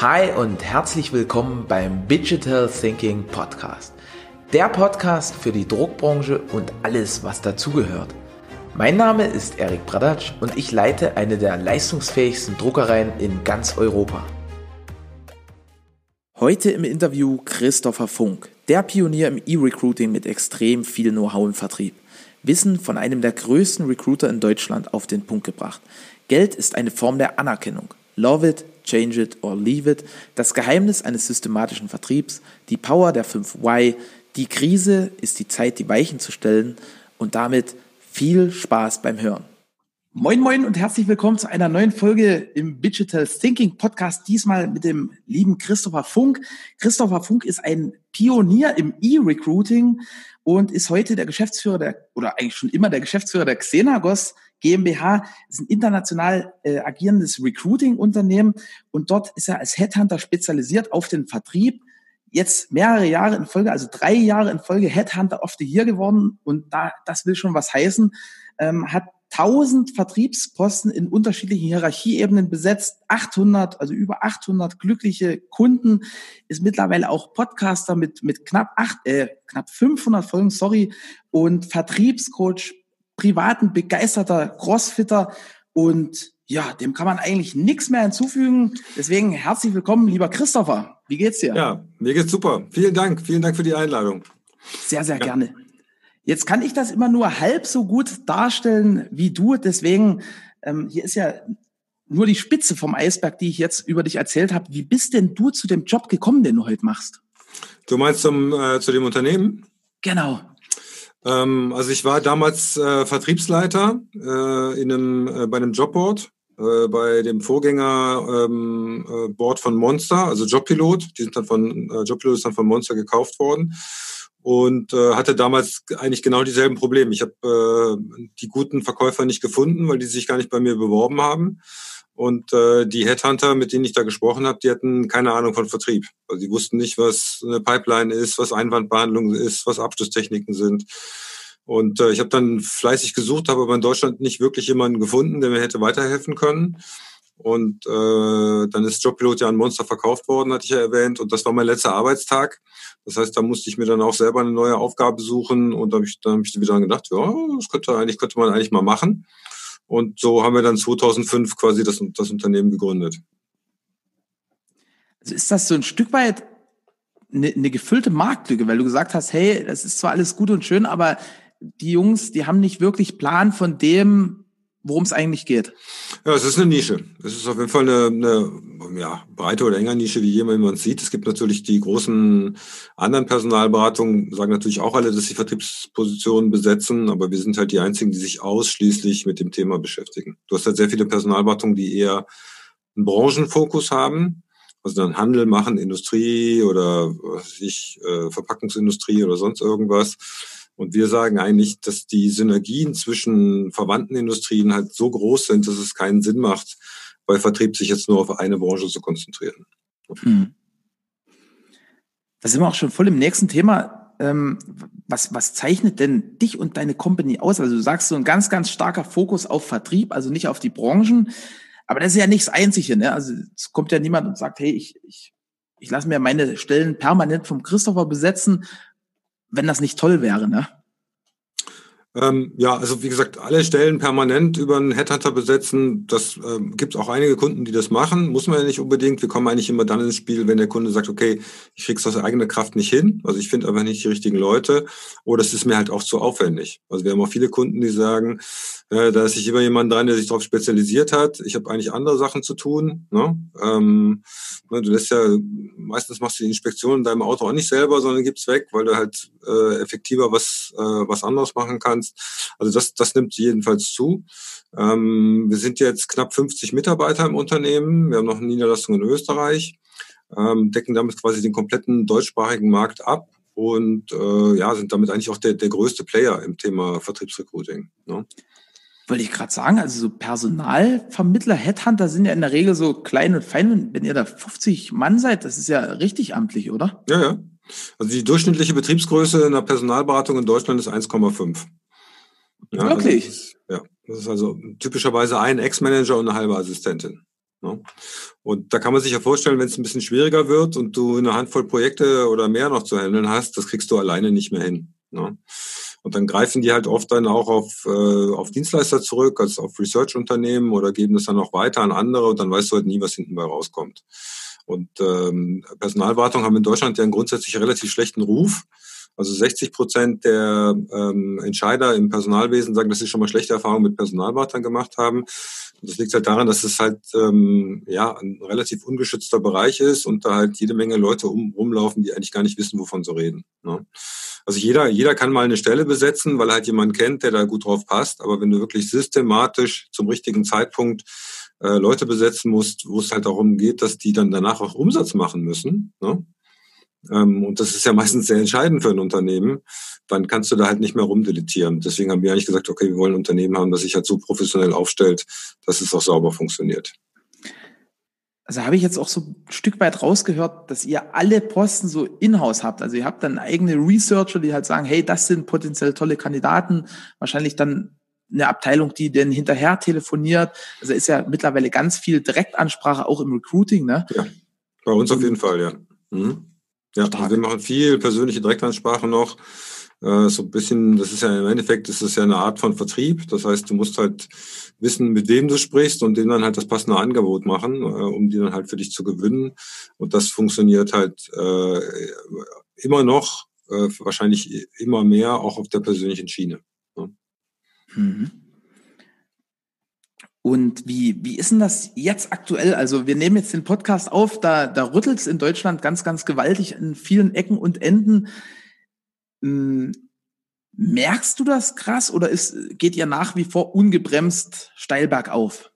Hi und herzlich willkommen beim Digital Thinking Podcast. Der Podcast für die Druckbranche und alles, was dazugehört. Mein Name ist Erik Bradatsch und ich leite eine der leistungsfähigsten Druckereien in ganz Europa. Heute im Interview Christopher Funk, der Pionier im E-Recruiting mit extrem viel Know-how im Vertrieb. Wissen von einem der größten Recruiter in Deutschland auf den Punkt gebracht. Geld ist eine Form der Anerkennung. Love it, change it or leave it, das Geheimnis eines systematischen Vertriebs, die Power der 5 Y, die Krise ist die Zeit, die Weichen zu stellen und damit viel Spaß beim Hören. Moin Moin und herzlich willkommen zu einer neuen Folge im Digital Thinking Podcast, diesmal mit dem lieben Christopher Funk. Christopher Funk ist ein Pionier im E-Recruiting und ist heute der Geschäftsführer der, oder eigentlich schon immer der Geschäftsführer der Xenagos GmbH ist ein international äh, agierendes Recruiting-Unternehmen und dort ist er als Headhunter spezialisiert auf den Vertrieb. Jetzt mehrere Jahre in Folge, also drei Jahre in Folge Headhunter of the Year geworden und da, das will schon was heißen, ähm, hat 1000 Vertriebsposten in unterschiedlichen Hierarchieebenen besetzt, 800, also über 800 glückliche Kunden, ist mittlerweile auch Podcaster mit, mit knapp acht, äh, knapp 500 Folgen, sorry, und Vertriebscoach, privaten, begeisterter Crossfitter und ja, dem kann man eigentlich nichts mehr hinzufügen. Deswegen herzlich willkommen, lieber Christopher. Wie geht's dir? Ja, mir geht's super. Vielen Dank. Vielen Dank für die Einladung. Sehr, sehr ja. gerne. Jetzt kann ich das immer nur halb so gut darstellen wie du. Deswegen, ähm, hier ist ja nur die Spitze vom Eisberg, die ich jetzt über dich erzählt habe. Wie bist denn du zu dem Job gekommen, den du heute machst? Du meinst zum, äh, zu dem Unternehmen? Genau. Ähm, also ich war damals äh, Vertriebsleiter äh, in einem, äh, bei einem Jobboard, äh, bei dem Vorgängerboard ähm, äh, von Monster, also Jobpilot. Die sind dann von äh, Jobpilot ist dann von Monster gekauft worden und äh, hatte damals eigentlich genau dieselben Probleme. Ich habe äh, die guten Verkäufer nicht gefunden, weil die sich gar nicht bei mir beworben haben. Und äh, die Headhunter, mit denen ich da gesprochen habe, die hatten keine Ahnung von Vertrieb. Also die wussten nicht, was eine Pipeline ist, was Einwandbehandlung ist, was Abschlusstechniken sind. Und äh, ich habe dann fleißig gesucht, habe aber in Deutschland nicht wirklich jemanden gefunden, der mir hätte weiterhelfen können. Und äh, dann ist Jobpilot ja an Monster verkauft worden, hatte ich ja erwähnt. Und das war mein letzter Arbeitstag. Das heißt, da musste ich mir dann auch selber eine neue Aufgabe suchen. Und da habe ich, dann hab ich wieder gedacht, ja, das könnte, eigentlich, könnte man eigentlich mal machen. Und so haben wir dann 2005 quasi das, das Unternehmen gegründet. Also ist das so ein Stück weit eine, eine gefüllte Marktlücke, weil du gesagt hast, hey, das ist zwar alles gut und schön, aber die Jungs, die haben nicht wirklich Plan von dem, worum es eigentlich geht. Ja, es ist eine Nische. Es ist auf jeden Fall eine, eine ja, breite oder enger Nische, wie jemand man sieht. Es gibt natürlich die großen anderen Personalberatungen, sagen natürlich auch alle, dass sie Vertriebspositionen besetzen, aber wir sind halt die einzigen, die sich ausschließlich mit dem Thema beschäftigen. Du hast halt sehr viele Personalberatungen, die eher einen Branchenfokus haben, also dann Handel machen, Industrie oder was weiß ich, äh, Verpackungsindustrie oder sonst irgendwas und wir sagen eigentlich, dass die Synergien zwischen verwandten Industrien halt so groß sind, dass es keinen Sinn macht, bei Vertrieb sich jetzt nur auf eine Branche zu konzentrieren. Hm. Da sind wir auch schon voll im nächsten Thema. Ähm, was, was zeichnet denn dich und deine Company aus? Also du sagst so ein ganz, ganz starker Fokus auf Vertrieb, also nicht auf die Branchen. Aber das ist ja nichts Einzige. Ne? Also es kommt ja niemand und sagt, hey, ich, ich, ich lasse mir meine Stellen permanent vom Christopher besetzen wenn das nicht toll wäre, ne? Ähm, ja, also wie gesagt, alle Stellen permanent über einen Headhunter besetzen, das ähm, gibt auch einige Kunden, die das machen. Muss man ja nicht unbedingt. Wir kommen eigentlich immer dann ins Spiel, wenn der Kunde sagt, okay, ich krieg's aus eigener Kraft nicht hin. Also ich finde einfach nicht die richtigen Leute. Oder es ist mir halt auch zu aufwendig. Also wir haben auch viele Kunden, die sagen, äh, da ist sich immer jemand dran, der sich darauf spezialisiert hat. Ich habe eigentlich andere Sachen zu tun. Ne? Ähm, ne, du lässt ja, meistens machst du die Inspektion in deinem Auto auch nicht selber, sondern gibt's weg, weil du halt äh, effektiver was, äh, was anderes machen kannst kannst. Also das, das nimmt jedenfalls zu. Ähm, wir sind jetzt knapp 50 Mitarbeiter im Unternehmen. Wir haben noch eine Niederlassung in Österreich, ähm, decken damit quasi den kompletten deutschsprachigen Markt ab und äh, ja, sind damit eigentlich auch der, der größte Player im Thema Vertriebsrecruiting. Ne? Wollte ich gerade sagen, also so Personalvermittler, Headhunter sind ja in der Regel so klein und fein. Wenn ihr da 50 Mann seid, das ist ja richtig amtlich, oder? Ja, ja. Also die durchschnittliche Betriebsgröße in der Personalberatung in Deutschland ist 1,5. Ja, Wirklich? Also das ist, ja, das ist also typischerweise ein Ex-Manager und eine halbe Assistentin. Ne? Und da kann man sich ja vorstellen, wenn es ein bisschen schwieriger wird und du eine Handvoll Projekte oder mehr noch zu handeln hast, das kriegst du alleine nicht mehr hin. Ne? Und dann greifen die halt oft dann auch auf, äh, auf Dienstleister zurück, also auf Research-Unternehmen oder geben das dann auch weiter an andere und dann weißt du halt nie, was hinten bei rauskommt. Und ähm, Personalwartung haben in Deutschland ja einen grundsätzlich relativ schlechten Ruf. Also 60 Prozent der ähm, Entscheider im Personalwesen sagen, dass sie schon mal schlechte Erfahrungen mit Personalwartern gemacht haben. Und das liegt halt daran, dass es halt ähm, ja ein relativ ungeschützter Bereich ist und da halt jede Menge Leute um, rumlaufen, die eigentlich gar nicht wissen, wovon sie reden. Ne? Also jeder, jeder kann mal eine Stelle besetzen, weil er halt jemanden kennt, der da gut drauf passt. Aber wenn du wirklich systematisch zum richtigen Zeitpunkt äh, Leute besetzen musst, wo es halt darum geht, dass die dann danach auch Umsatz machen müssen, ne? ähm, und das ist ja meistens sehr entscheidend für ein Unternehmen, dann kannst du da halt nicht mehr rumdeletieren. Deswegen haben wir eigentlich gesagt, okay, wir wollen ein Unternehmen haben, das sich halt so professionell aufstellt, dass es auch sauber funktioniert also habe ich jetzt auch so ein Stück weit rausgehört, dass ihr alle Posten so in-house habt. Also ihr habt dann eigene Researcher, die halt sagen, hey, das sind potenziell tolle Kandidaten. Wahrscheinlich dann eine Abteilung, die denn hinterher telefoniert. Also ist ja mittlerweile ganz viel Direktansprache auch im Recruiting, ne? Ja, bei uns auf jeden Fall, ja. Mhm. Ja, wir machen viel persönliche Direktansprache noch. Äh, so ein bisschen, das ist ja im Endeffekt, das ist ja eine Art von Vertrieb. Das heißt, du musst halt wissen, mit wem du sprichst und dem dann halt das passende Angebot machen, äh, um die dann halt für dich zu gewinnen. Und das funktioniert halt äh, immer noch, äh, wahrscheinlich immer mehr, auch auf der persönlichen Schiene. Ja. Mhm. Und wie, wie ist denn das jetzt aktuell? Also wir nehmen jetzt den Podcast auf, da, da rüttelt es in Deutschland ganz, ganz gewaltig in vielen Ecken und Enden. Hm, merkst du das krass oder ist, geht ihr nach wie vor ungebremst steil bergauf?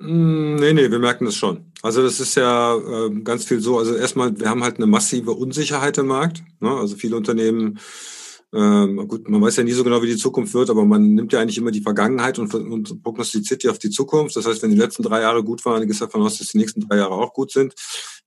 Hm, nee, nee, wir merken das schon. Also das ist ja äh, ganz viel so. Also erstmal, wir haben halt eine massive Unsicherheit im Markt. Ne? Also viele Unternehmen ähm, gut, man weiß ja nie so genau, wie die Zukunft wird, aber man nimmt ja eigentlich immer die Vergangenheit und, und prognostiziert die auf die Zukunft. Das heißt, wenn die letzten drei Jahre gut waren, geht es davon aus, dass die nächsten drei Jahre auch gut sind.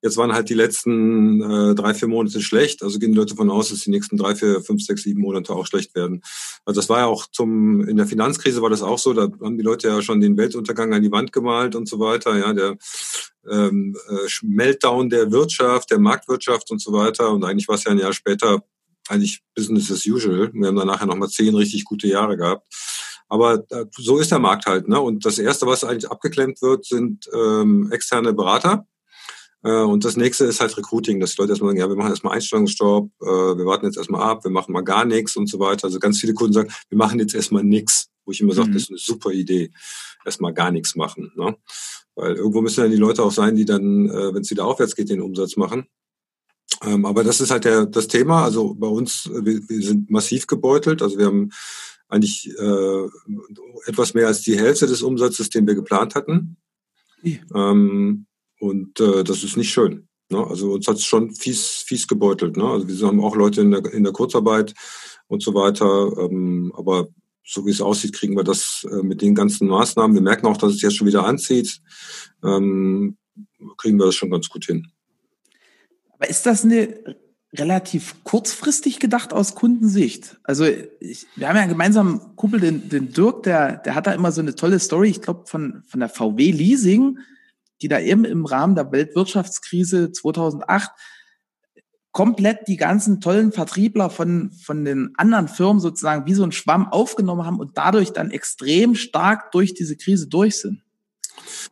Jetzt waren halt die letzten äh, drei, vier Monate schlecht. Also gehen die Leute davon aus, dass die nächsten drei, vier, fünf, sechs, sieben Monate auch schlecht werden. Also das war ja auch zum, in der Finanzkrise war das auch so. Da haben die Leute ja schon den Weltuntergang an die Wand gemalt und so weiter. Ja, der ähm, äh, Meltdown der Wirtschaft, der Marktwirtschaft und so weiter. Und eigentlich war es ja ein Jahr später eigentlich Business as usual. Wir haben dann nachher nochmal zehn richtig gute Jahre gehabt. Aber äh, so ist der Markt halt. Ne? Und das Erste, was eigentlich abgeklemmt wird, sind ähm, externe Berater. Äh, und das nächste ist halt Recruiting, dass die Leute erstmal sagen, ja, wir machen erstmal Einstellungsjob, äh, wir warten jetzt erstmal ab, wir machen mal gar nichts und so weiter. Also ganz viele Kunden sagen, wir machen jetzt erstmal nichts, wo ich immer sage, mhm. das ist eine super Idee, erstmal gar nichts machen. Ne? Weil irgendwo müssen dann die Leute auch sein, die dann, äh, wenn es wieder aufwärts geht, den Umsatz machen. Ähm, aber das ist halt der, das Thema. Also bei uns, wir, wir sind massiv gebeutelt. Also wir haben eigentlich äh, etwas mehr als die Hälfte des Umsatzes, den wir geplant hatten. Ja. Ähm, und äh, das ist nicht schön. Ne? Also uns hat es schon fies, fies gebeutelt. Ne? Also wir haben auch Leute in der, in der Kurzarbeit und so weiter. Ähm, aber so wie es aussieht, kriegen wir das äh, mit den ganzen Maßnahmen. Wir merken auch, dass es jetzt schon wieder anzieht. Ähm, kriegen wir das schon ganz gut hin. Aber ist das eine relativ kurzfristig gedacht aus Kundensicht? Also ich, wir haben ja einen gemeinsamen Kumpel, den, den Dirk, der, der hat da immer so eine tolle Story, ich glaube von, von der VW Leasing, die da eben im Rahmen der Weltwirtschaftskrise 2008 komplett die ganzen tollen Vertriebler von, von den anderen Firmen sozusagen wie so ein Schwamm aufgenommen haben und dadurch dann extrem stark durch diese Krise durch sind.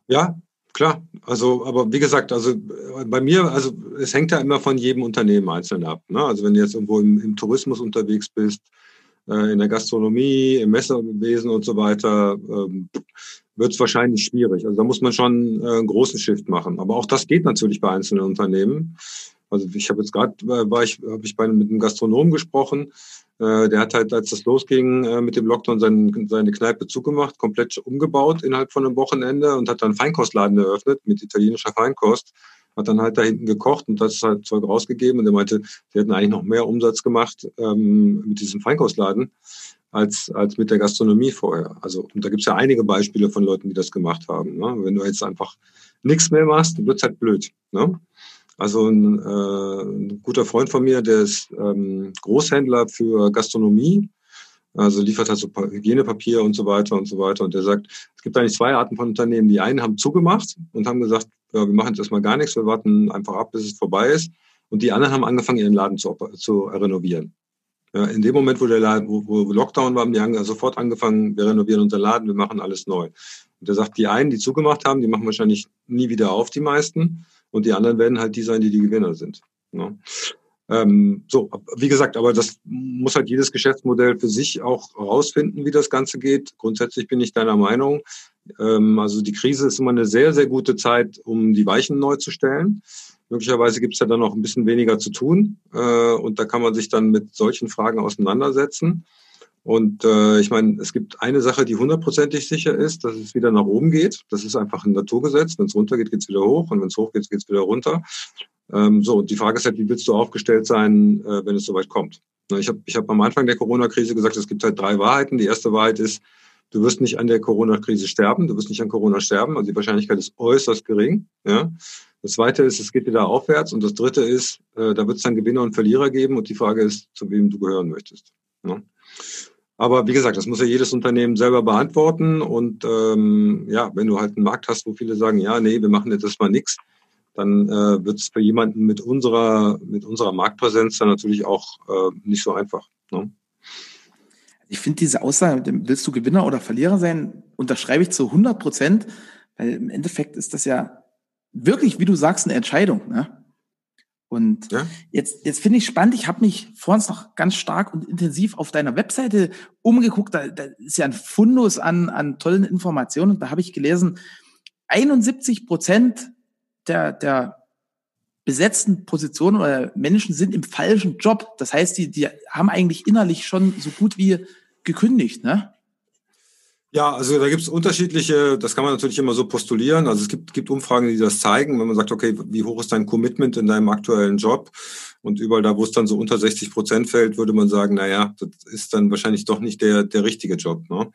Ja, Klar, also, aber wie gesagt, also äh, bei mir, also es hängt ja immer von jedem Unternehmen einzeln ab. Ne? Also wenn du jetzt irgendwo im, im Tourismus unterwegs bist, äh, in der Gastronomie, im Messerwesen und so weiter, ähm, wird es wahrscheinlich schwierig. Also da muss man schon äh, einen großen Shift machen. Aber auch das geht natürlich bei einzelnen Unternehmen. Also ich habe jetzt gerade, äh, war ich, habe ich bei mit einem Gastronom gesprochen, äh, der hat halt, als das losging äh, mit dem Lockdown, sein, seine Kneipe zugemacht, komplett umgebaut innerhalb von einem Wochenende und hat dann Feinkostladen eröffnet mit italienischer Feinkost. Hat dann halt da hinten gekocht und das halt Zeug rausgegeben. Und er meinte, sie hätten eigentlich noch mehr Umsatz gemacht ähm, mit diesem Feinkostladen als, als mit der Gastronomie vorher. Also, und da gibt's ja einige Beispiele von Leuten, die das gemacht haben. Ne? Wenn du jetzt einfach nichts mehr machst, dann wird's halt blöd. Ne? Also ein, äh, ein guter Freund von mir, der ist ähm, Großhändler für Gastronomie Also liefert halt so Hygienepapier und so weiter und so weiter. Und der sagt, es gibt eigentlich zwei Arten von Unternehmen. Die einen haben zugemacht und haben gesagt, ja, wir machen jetzt erstmal gar nichts, wir warten einfach ab, bis es vorbei ist. Und die anderen haben angefangen, ihren Laden zu, zu renovieren. Ja, in dem Moment, wo der Laden, wo, wo Lockdown war, haben die sofort angefangen, wir renovieren unseren Laden, wir machen alles neu. Und er sagt, die einen, die zugemacht haben, die machen wahrscheinlich nie wieder auf, die meisten. Und die anderen werden halt die sein, die die Gewinner sind. Ne? Ähm, so, wie gesagt, aber das muss halt jedes Geschäftsmodell für sich auch herausfinden, wie das Ganze geht. Grundsätzlich bin ich deiner Meinung. Ähm, also die Krise ist immer eine sehr, sehr gute Zeit, um die Weichen neu zu stellen. Möglicherweise gibt es ja dann noch ein bisschen weniger zu tun äh, und da kann man sich dann mit solchen Fragen auseinandersetzen. Und äh, ich meine, es gibt eine Sache, die hundertprozentig sicher ist, dass es wieder nach oben geht. Das ist einfach ein Naturgesetz. Wenn es runter geht, geht es wieder hoch und wenn es hoch geht, geht es wieder runter. Ähm, so, die Frage ist halt, wie willst du aufgestellt sein, äh, wenn es soweit kommt? Ich habe ich hab am Anfang der Corona-Krise gesagt, es gibt halt drei Wahrheiten. Die erste Wahrheit ist, du wirst nicht an der Corona-Krise sterben, du wirst nicht an Corona sterben, also die Wahrscheinlichkeit ist äußerst gering. Ja? Das zweite ist, es geht wieder aufwärts und das dritte ist, äh, da wird es dann Gewinner und Verlierer geben und die Frage ist, zu wem du gehören möchtest. Ja? Aber wie gesagt, das muss ja jedes Unternehmen selber beantworten und ähm, ja, wenn du halt einen Markt hast, wo viele sagen, ja, nee, wir machen jetzt erstmal nichts, dann äh, wird es für jemanden mit unserer, mit unserer Marktpräsenz dann natürlich auch äh, nicht so einfach. Ne? Ich finde diese Aussage, willst du Gewinner oder Verlierer sein, unterschreibe ich zu 100 Prozent, weil im Endeffekt ist das ja wirklich, wie du sagst, eine Entscheidung. Ne? Und ja? jetzt, jetzt finde ich spannend, ich habe mich vorhin noch ganz stark und intensiv auf deiner Webseite umgeguckt. Da, da ist ja ein Fundus an, an tollen Informationen. Und da habe ich gelesen, 71 Prozent der, der besetzten Positionen oder Menschen sind im falschen Job. Das heißt, die, die haben eigentlich innerlich schon so gut wie gekündigt, ne? Ja, also da gibt es unterschiedliche, das kann man natürlich immer so postulieren. Also es gibt, gibt Umfragen, die das zeigen, wenn man sagt, okay, wie hoch ist dein Commitment in deinem aktuellen Job? Und überall da, wo es dann so unter 60 Prozent fällt, würde man sagen, na ja, das ist dann wahrscheinlich doch nicht der, der richtige Job. Ne?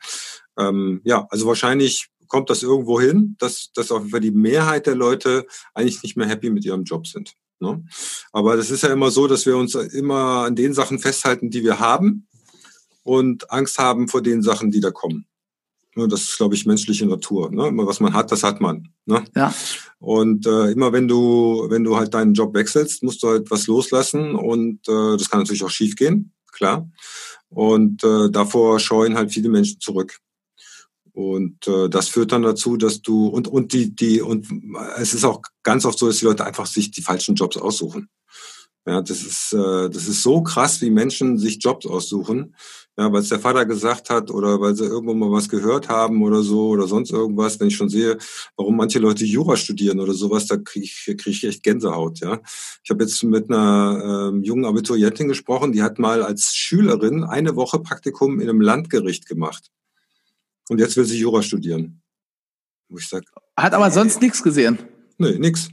Ähm, ja, also wahrscheinlich kommt das irgendwo hin, dass, dass auf jeden Fall die Mehrheit der Leute eigentlich nicht mehr happy mit ihrem Job sind. Ne? Aber das ist ja immer so, dass wir uns immer an den Sachen festhalten, die wir haben und Angst haben vor den Sachen, die da kommen. Ne, das ist, glaube ich, menschliche Natur. Ne? Immer was man hat, das hat man. Ne? Ja. Und äh, immer wenn du, wenn du halt deinen Job wechselst, musst du halt was loslassen und äh, das kann natürlich auch schief gehen, klar. Und äh, davor scheuen halt viele Menschen zurück. Und äh, das führt dann dazu, dass du und und die die und es ist auch ganz oft so, dass die Leute einfach sich die falschen Jobs aussuchen. Ja, das ist äh, das ist so krass, wie Menschen sich Jobs aussuchen. Ja, weil es der Vater gesagt hat oder weil sie irgendwo mal was gehört haben oder so oder sonst irgendwas. Wenn ich schon sehe, warum manche Leute Jura studieren oder sowas, da kriege ich, krieg ich echt Gänsehaut. Ja, ich habe jetzt mit einer ähm, jungen Abiturientin gesprochen, die hat mal als Schülerin eine Woche Praktikum in einem Landgericht gemacht. Und jetzt will sie Jura studieren. Wo ich sag, Hat aber sonst nichts gesehen. Nee, nix.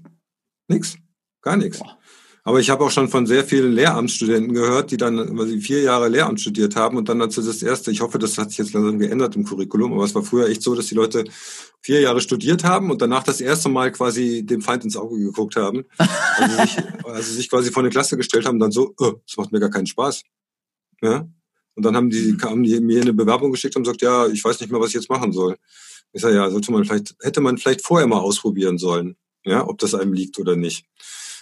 Nix. Gar nichts. Aber ich habe auch schon von sehr vielen Lehramtsstudenten gehört, die dann weil sie vier Jahre Lehramt studiert haben und dann dazu das erste, ich hoffe, das hat sich jetzt langsam geändert im Curriculum, aber es war früher echt so, dass die Leute vier Jahre studiert haben und danach das erste Mal quasi dem Feind ins Auge geguckt haben. Also sich, also sich quasi vor eine Klasse gestellt haben, dann so, oh, das macht mir gar keinen Spaß. Ja? Und dann haben die, haben die mir eine Bewerbung geschickt und gesagt, ja, ich weiß nicht mehr, was ich jetzt machen soll. Ich sage, ja, sollte man vielleicht, hätte man vielleicht vorher mal ausprobieren sollen, ja, ob das einem liegt oder nicht.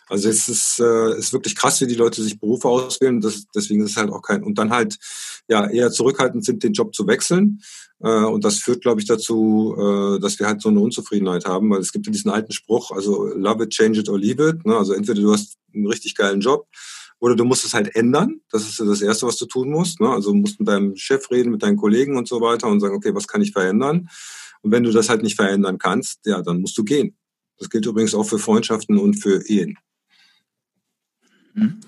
Also es ist, äh, ist wirklich krass, wie die Leute sich Berufe auswählen. Das, deswegen ist es halt auch kein und dann halt ja eher zurückhaltend sind, den Job zu wechseln. Äh, und das führt, glaube ich, dazu, äh, dass wir halt so eine Unzufriedenheit haben, weil es gibt ja diesen alten Spruch, also love it, change it or leave it. Ne? Also entweder du hast einen richtig geilen Job oder du musst es halt ändern. Das ist das Erste, was du tun musst. Ne? Also musst mit deinem Chef reden, mit deinen Kollegen und so weiter und sagen, okay, was kann ich verändern? Und wenn du das halt nicht verändern kannst, ja, dann musst du gehen. Das gilt übrigens auch für Freundschaften und für Ehen. Mhm.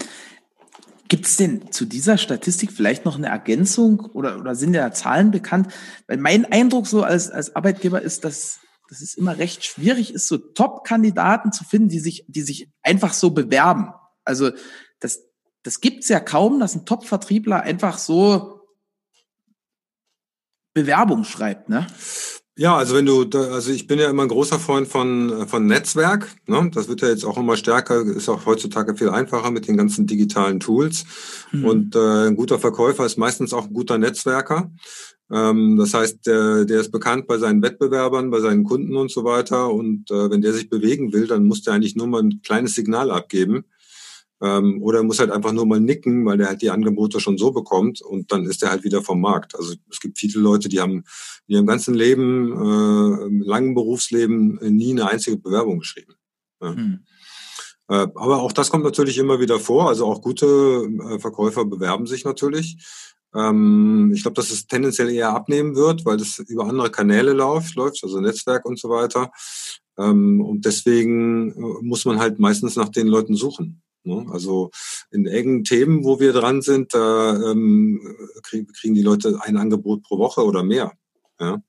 Gibt es denn zu dieser Statistik vielleicht noch eine Ergänzung oder, oder sind ja Zahlen bekannt? Weil mein Eindruck so als, als Arbeitgeber ist, dass, dass es immer recht schwierig ist, so Top-Kandidaten zu finden, die sich, die sich einfach so bewerben. Also das, das gibt's ja kaum, dass ein Top-Vertriebler einfach so Bewerbung schreibt, ne? Ja, also wenn du, also ich bin ja immer ein großer Freund von, von Netzwerk. Ne? Das wird ja jetzt auch immer stärker, ist auch heutzutage viel einfacher mit den ganzen digitalen Tools. Mhm. Und äh, ein guter Verkäufer ist meistens auch ein guter Netzwerker. Ähm, das heißt, der, der ist bekannt bei seinen Wettbewerbern, bei seinen Kunden und so weiter. Und äh, wenn der sich bewegen will, dann muss der eigentlich nur mal ein kleines Signal abgeben. Ähm, oder muss halt einfach nur mal nicken, weil der halt die Angebote schon so bekommt und dann ist er halt wieder vom Markt. Also es gibt viele Leute, die haben in ihrem ganzen Leben, äh, langen Berufsleben nie eine einzige Bewerbung geschrieben. Ja. Hm. Äh, aber auch das kommt natürlich immer wieder vor. Also auch gute äh, Verkäufer bewerben sich natürlich. Ähm, ich glaube, dass es tendenziell eher abnehmen wird, weil das über andere Kanäle läuft, läuft also Netzwerk und so weiter. Ähm, und deswegen äh, muss man halt meistens nach den Leuten suchen. Ne? Also in engen Themen, wo wir dran sind, da ähm, kriegen die Leute ein Angebot pro Woche oder mehr. Ja?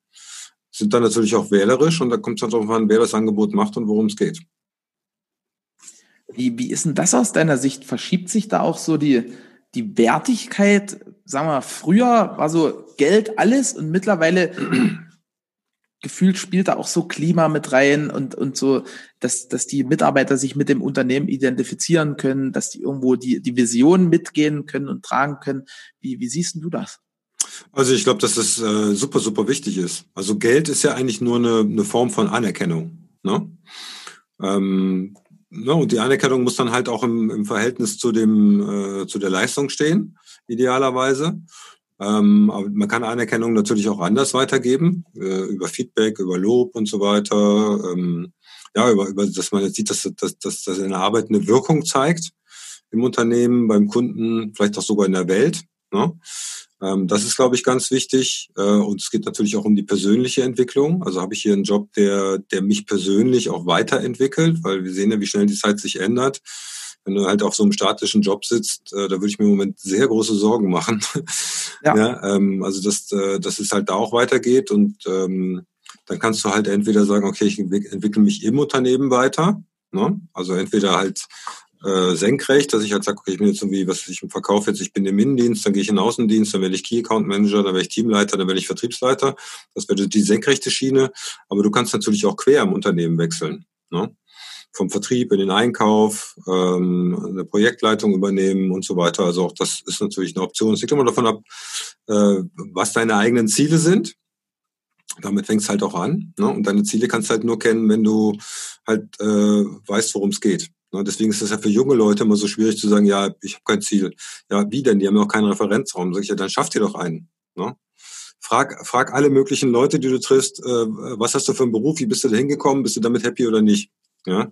Sind dann natürlich auch wählerisch und da kommt es dann darauf an, wer das Angebot macht und worum es geht. Wie, wie ist denn das aus deiner Sicht? Verschiebt sich da auch so die, die Wertigkeit? Sagen wir, früher war so Geld alles und mittlerweile gefühlt spielt da auch so Klima mit rein und, und so, dass, dass die Mitarbeiter sich mit dem Unternehmen identifizieren können, dass die irgendwo die, die Vision mitgehen können und tragen können. Wie, wie siehst du das? Also ich glaube, dass das äh, super, super wichtig ist. Also Geld ist ja eigentlich nur eine, eine Form von Anerkennung. Ne? Ähm, ne? Und die Anerkennung muss dann halt auch im, im Verhältnis zu, dem, äh, zu der Leistung stehen, idealerweise. Ähm, aber man kann Anerkennung natürlich auch anders weitergeben, äh, über Feedback, über Lob und so weiter. Ähm, ja, über, über, dass man jetzt sieht, dass, dass, dass, dass eine Arbeit eine Wirkung zeigt im Unternehmen, beim Kunden, vielleicht auch sogar in der Welt. Ne? Ähm, das ist, glaube ich, ganz wichtig. Äh, und es geht natürlich auch um die persönliche Entwicklung. Also habe ich hier einen Job, der, der mich persönlich auch weiterentwickelt, weil wir sehen ja, wie schnell die Zeit sich ändert wenn du halt auf so einem statischen Job sitzt, äh, da würde ich mir im Moment sehr große Sorgen machen. Ja. ja ähm, also dass, äh, dass es halt da auch weitergeht und ähm, dann kannst du halt entweder sagen, okay, ich entwickle mich im Unternehmen weiter. Ne? Also entweder halt äh, senkrecht, dass ich halt sage, okay, ich bin jetzt irgendwie, was ich im Verkauf jetzt, ich bin im Innendienst, dann gehe ich in den Außendienst, dann werde ich Key Account Manager, dann werde ich Teamleiter, dann werde ich Vertriebsleiter. Das wäre die senkrechte Schiene. Aber du kannst natürlich auch quer im Unternehmen wechseln. Ne? Vom Vertrieb in den Einkauf, ähm, eine Projektleitung übernehmen und so weiter. Also auch das ist natürlich eine Option. Es hängt immer davon ab, äh, was deine eigenen Ziele sind. Damit fängst halt auch an. Ne? Und deine Ziele kannst du halt nur kennen, wenn du halt äh, weißt, worum es geht. Ne? Deswegen ist es ja für junge Leute immer so schwierig zu sagen, ja, ich habe kein Ziel. Ja, wie denn? Die haben ja auch keinen Referenzraum. Sag ich ja, dann schaff dir doch einen. Ne? Frag, frag alle möglichen Leute, die du triffst, äh, was hast du für einen Beruf, wie bist du da hingekommen, bist du damit happy oder nicht? Ja.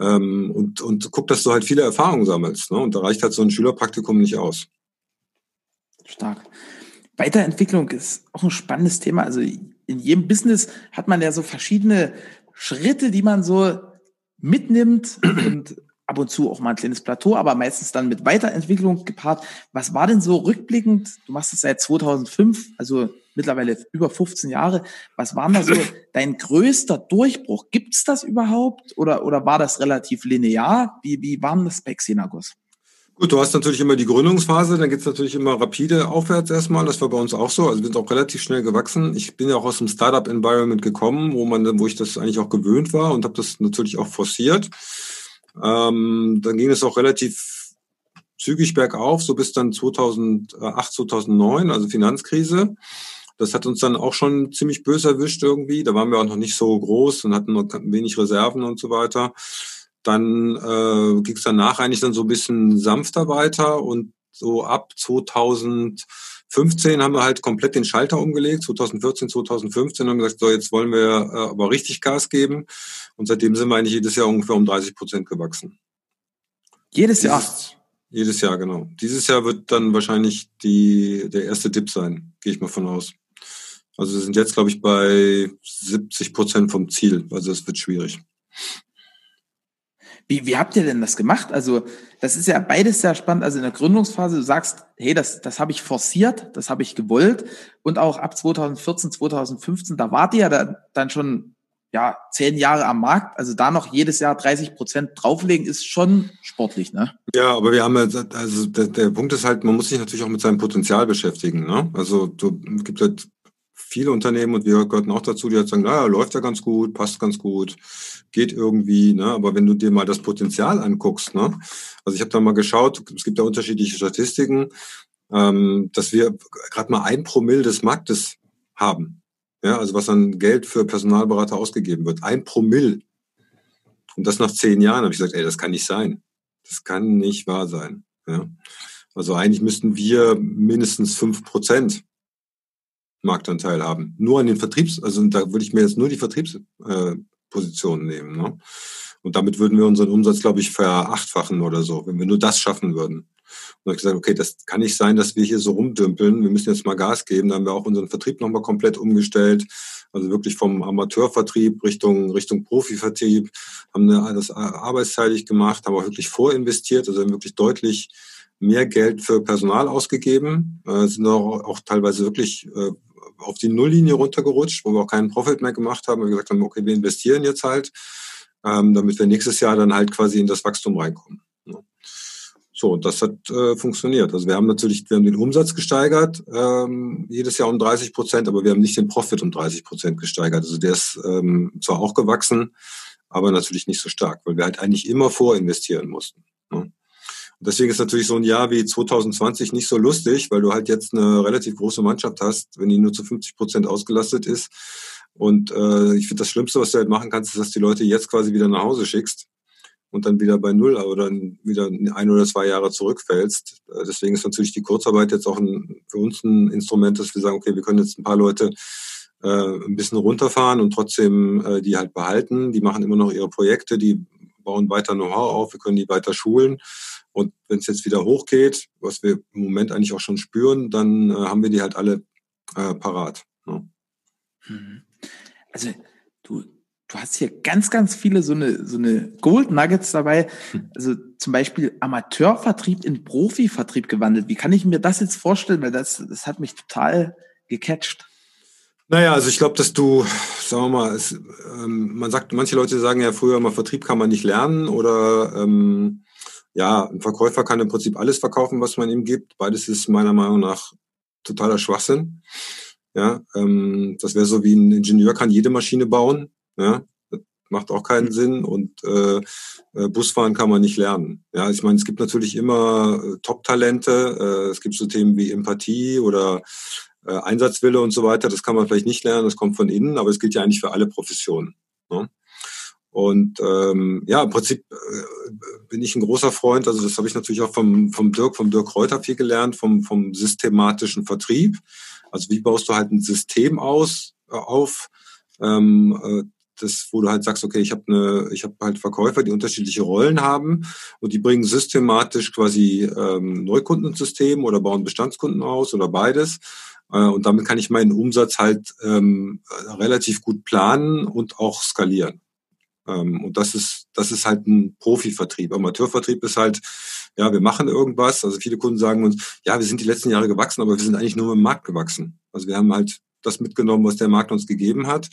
Ähm, und, und guck, dass du halt viele Erfahrungen sammelst. Ne? Und da reicht halt so ein Schülerpraktikum nicht aus. Stark. Weiterentwicklung ist auch ein spannendes Thema. Also in jedem Business hat man ja so verschiedene Schritte, die man so mitnimmt und ab und zu auch mal ein kleines Plateau, aber meistens dann mit Weiterentwicklung gepaart. Was war denn so rückblickend? Du machst das seit 2005, also mittlerweile über 15 Jahre. Was war da so dein größter Durchbruch? Gibt es das überhaupt oder, oder war das relativ linear? Wie, wie war das bei Xenagos? Gut, du hast natürlich immer die Gründungsphase, dann geht es natürlich immer rapide aufwärts erstmal. Das war bei uns auch so. Also wir sind auch relativ schnell gewachsen. Ich bin ja auch aus dem Startup-Environment gekommen, wo man, wo ich das eigentlich auch gewöhnt war und habe das natürlich auch forciert. Ähm, dann ging es auch relativ zügig bergauf, so bis dann 2008, 2009, also Finanzkrise. Das hat uns dann auch schon ziemlich böse erwischt irgendwie. Da waren wir auch noch nicht so groß und hatten noch wenig Reserven und so weiter. Dann äh, ging es danach eigentlich dann so ein bisschen sanfter weiter und so ab 2015 haben wir halt komplett den Schalter umgelegt. 2014, 2015 haben wir gesagt, so jetzt wollen wir äh, aber richtig Gas geben. Und seitdem sind wir eigentlich jedes Jahr ungefähr um 30 Prozent gewachsen. Jedes Jahr? Dieses, jedes Jahr, genau. Dieses Jahr wird dann wahrscheinlich die, der erste Dip sein, gehe ich mal von aus. Also wir sind jetzt, glaube ich, bei 70 Prozent vom Ziel. Also es wird schwierig. Wie, wie habt ihr denn das gemacht? Also, das ist ja beides sehr spannend. Also in der Gründungsphase, du sagst, hey, das, das habe ich forciert, das habe ich gewollt. Und auch ab 2014, 2015, da wart ihr ja dann, dann schon ja, zehn Jahre am Markt, also da noch jedes Jahr 30 Prozent drauflegen, ist schon sportlich, ne? Ja, aber wir haben ja, also der, der Punkt ist halt, man muss sich natürlich auch mit seinem Potenzial beschäftigen, ne? Also du gibt halt viele Unternehmen und wir gehörten auch dazu, die halt sagen, naja, läuft ja ganz gut, passt ganz gut, geht irgendwie, ne? aber wenn du dir mal das Potenzial anguckst, ne? also ich habe da mal geschaut, es gibt da unterschiedliche Statistiken, ähm, dass wir gerade mal ein Promille des Marktes haben. Ja, also was an Geld für Personalberater ausgegeben wird. Ein Promille. Und das nach zehn Jahren habe ich gesagt, ey, das kann nicht sein. Das kann nicht wahr sein. Ja. Also eigentlich müssten wir mindestens fünf Prozent Marktanteil haben. Nur an den Vertriebs, also da würde ich mir jetzt nur die Vertriebspositionen äh, nehmen. Ne? Und damit würden wir unseren Umsatz, glaube ich, verachtfachen oder so, wenn wir nur das schaffen würden. Und habe gesagt, okay, das kann nicht sein, dass wir hier so rumdümpeln. Wir müssen jetzt mal Gas geben. Da haben wir auch unseren Vertrieb nochmal komplett umgestellt. Also wirklich vom Amateurvertrieb Richtung, Richtung Profivertrieb. Haben das arbeitsteilig gemacht, haben auch wirklich vorinvestiert. Also haben wirklich deutlich mehr Geld für Personal ausgegeben. Äh, sind auch, auch teilweise wirklich äh, auf die Nulllinie runtergerutscht, wo wir auch keinen Profit mehr gemacht haben. Wir gesagt haben, okay, wir investieren jetzt halt, ähm, damit wir nächstes Jahr dann halt quasi in das Wachstum reinkommen. Ja. So, das hat äh, funktioniert. Also wir haben natürlich, wir haben den Umsatz gesteigert, ähm, jedes Jahr um 30 Prozent, aber wir haben nicht den Profit um 30 Prozent gesteigert. Also der ist ähm, zwar auch gewachsen, aber natürlich nicht so stark, weil wir halt eigentlich immer vorinvestieren mussten. Ne? deswegen ist natürlich so ein Jahr wie 2020 nicht so lustig, weil du halt jetzt eine relativ große Mannschaft hast, wenn die nur zu 50 Prozent ausgelastet ist. Und äh, ich finde, das Schlimmste, was du halt machen kannst, ist, dass die Leute jetzt quasi wieder nach Hause schickst und dann wieder bei Null oder wieder ein oder zwei Jahre zurückfällst. Äh, deswegen ist natürlich die Kurzarbeit jetzt auch ein, für uns ein Instrument, dass wir sagen, okay, wir können jetzt ein paar Leute äh, ein bisschen runterfahren und trotzdem äh, die halt behalten. Die machen immer noch ihre Projekte, die bauen weiter Know-how auf, wir können die weiter schulen. Und wenn es jetzt wieder hochgeht, was wir im Moment eigentlich auch schon spüren, dann äh, haben wir die halt alle äh, parat. Ne? Mhm. Also du, du hast hier ganz, ganz viele so eine, so eine Gold Nuggets dabei. Hm. Also zum Beispiel Amateurvertrieb in Profivertrieb gewandelt. Wie kann ich mir das jetzt vorstellen? Weil das, das hat mich total gecatcht. Naja, also ich glaube, dass du, sagen wir mal, es, ähm, man sagt, manche Leute sagen ja früher mal, Vertrieb kann man nicht lernen oder ähm, ja, ein Verkäufer kann im Prinzip alles verkaufen, was man ihm gibt. Beides ist meiner Meinung nach totaler Schwachsinn. Ja, ähm, das wäre so wie ein Ingenieur kann jede Maschine bauen. Ja, das macht auch keinen mhm. Sinn und äh, äh, Busfahren kann man nicht lernen. Ja, ich meine, es gibt natürlich immer äh, Top-Talente. Äh, es gibt so Themen wie Empathie oder äh, Einsatzwille und so weiter. Das kann man vielleicht nicht lernen, das kommt von innen, aber es gilt ja eigentlich für alle Professionen. Ne? Und ähm, ja, im Prinzip äh, bin ich ein großer Freund, also das habe ich natürlich auch vom, vom Dirk, vom Dirk Reuter viel gelernt, vom, vom systematischen Vertrieb. Also wie baust du halt ein System aus, äh, auf, ähm, äh, das, wo du halt sagst, okay, ich habe eine, ich habe halt Verkäufer, die unterschiedliche Rollen haben und die bringen systematisch quasi ähm, Neukundensystem oder bauen Bestandskunden aus oder beides. Äh, und damit kann ich meinen Umsatz halt ähm, relativ gut planen und auch skalieren. Ähm, und das ist, das ist halt ein Profivertrieb. Amateurvertrieb ist halt, ja, wir machen irgendwas. Also viele Kunden sagen uns, ja, wir sind die letzten Jahre gewachsen, aber wir sind eigentlich nur im Markt gewachsen. Also wir haben halt das mitgenommen, was der Markt uns gegeben hat.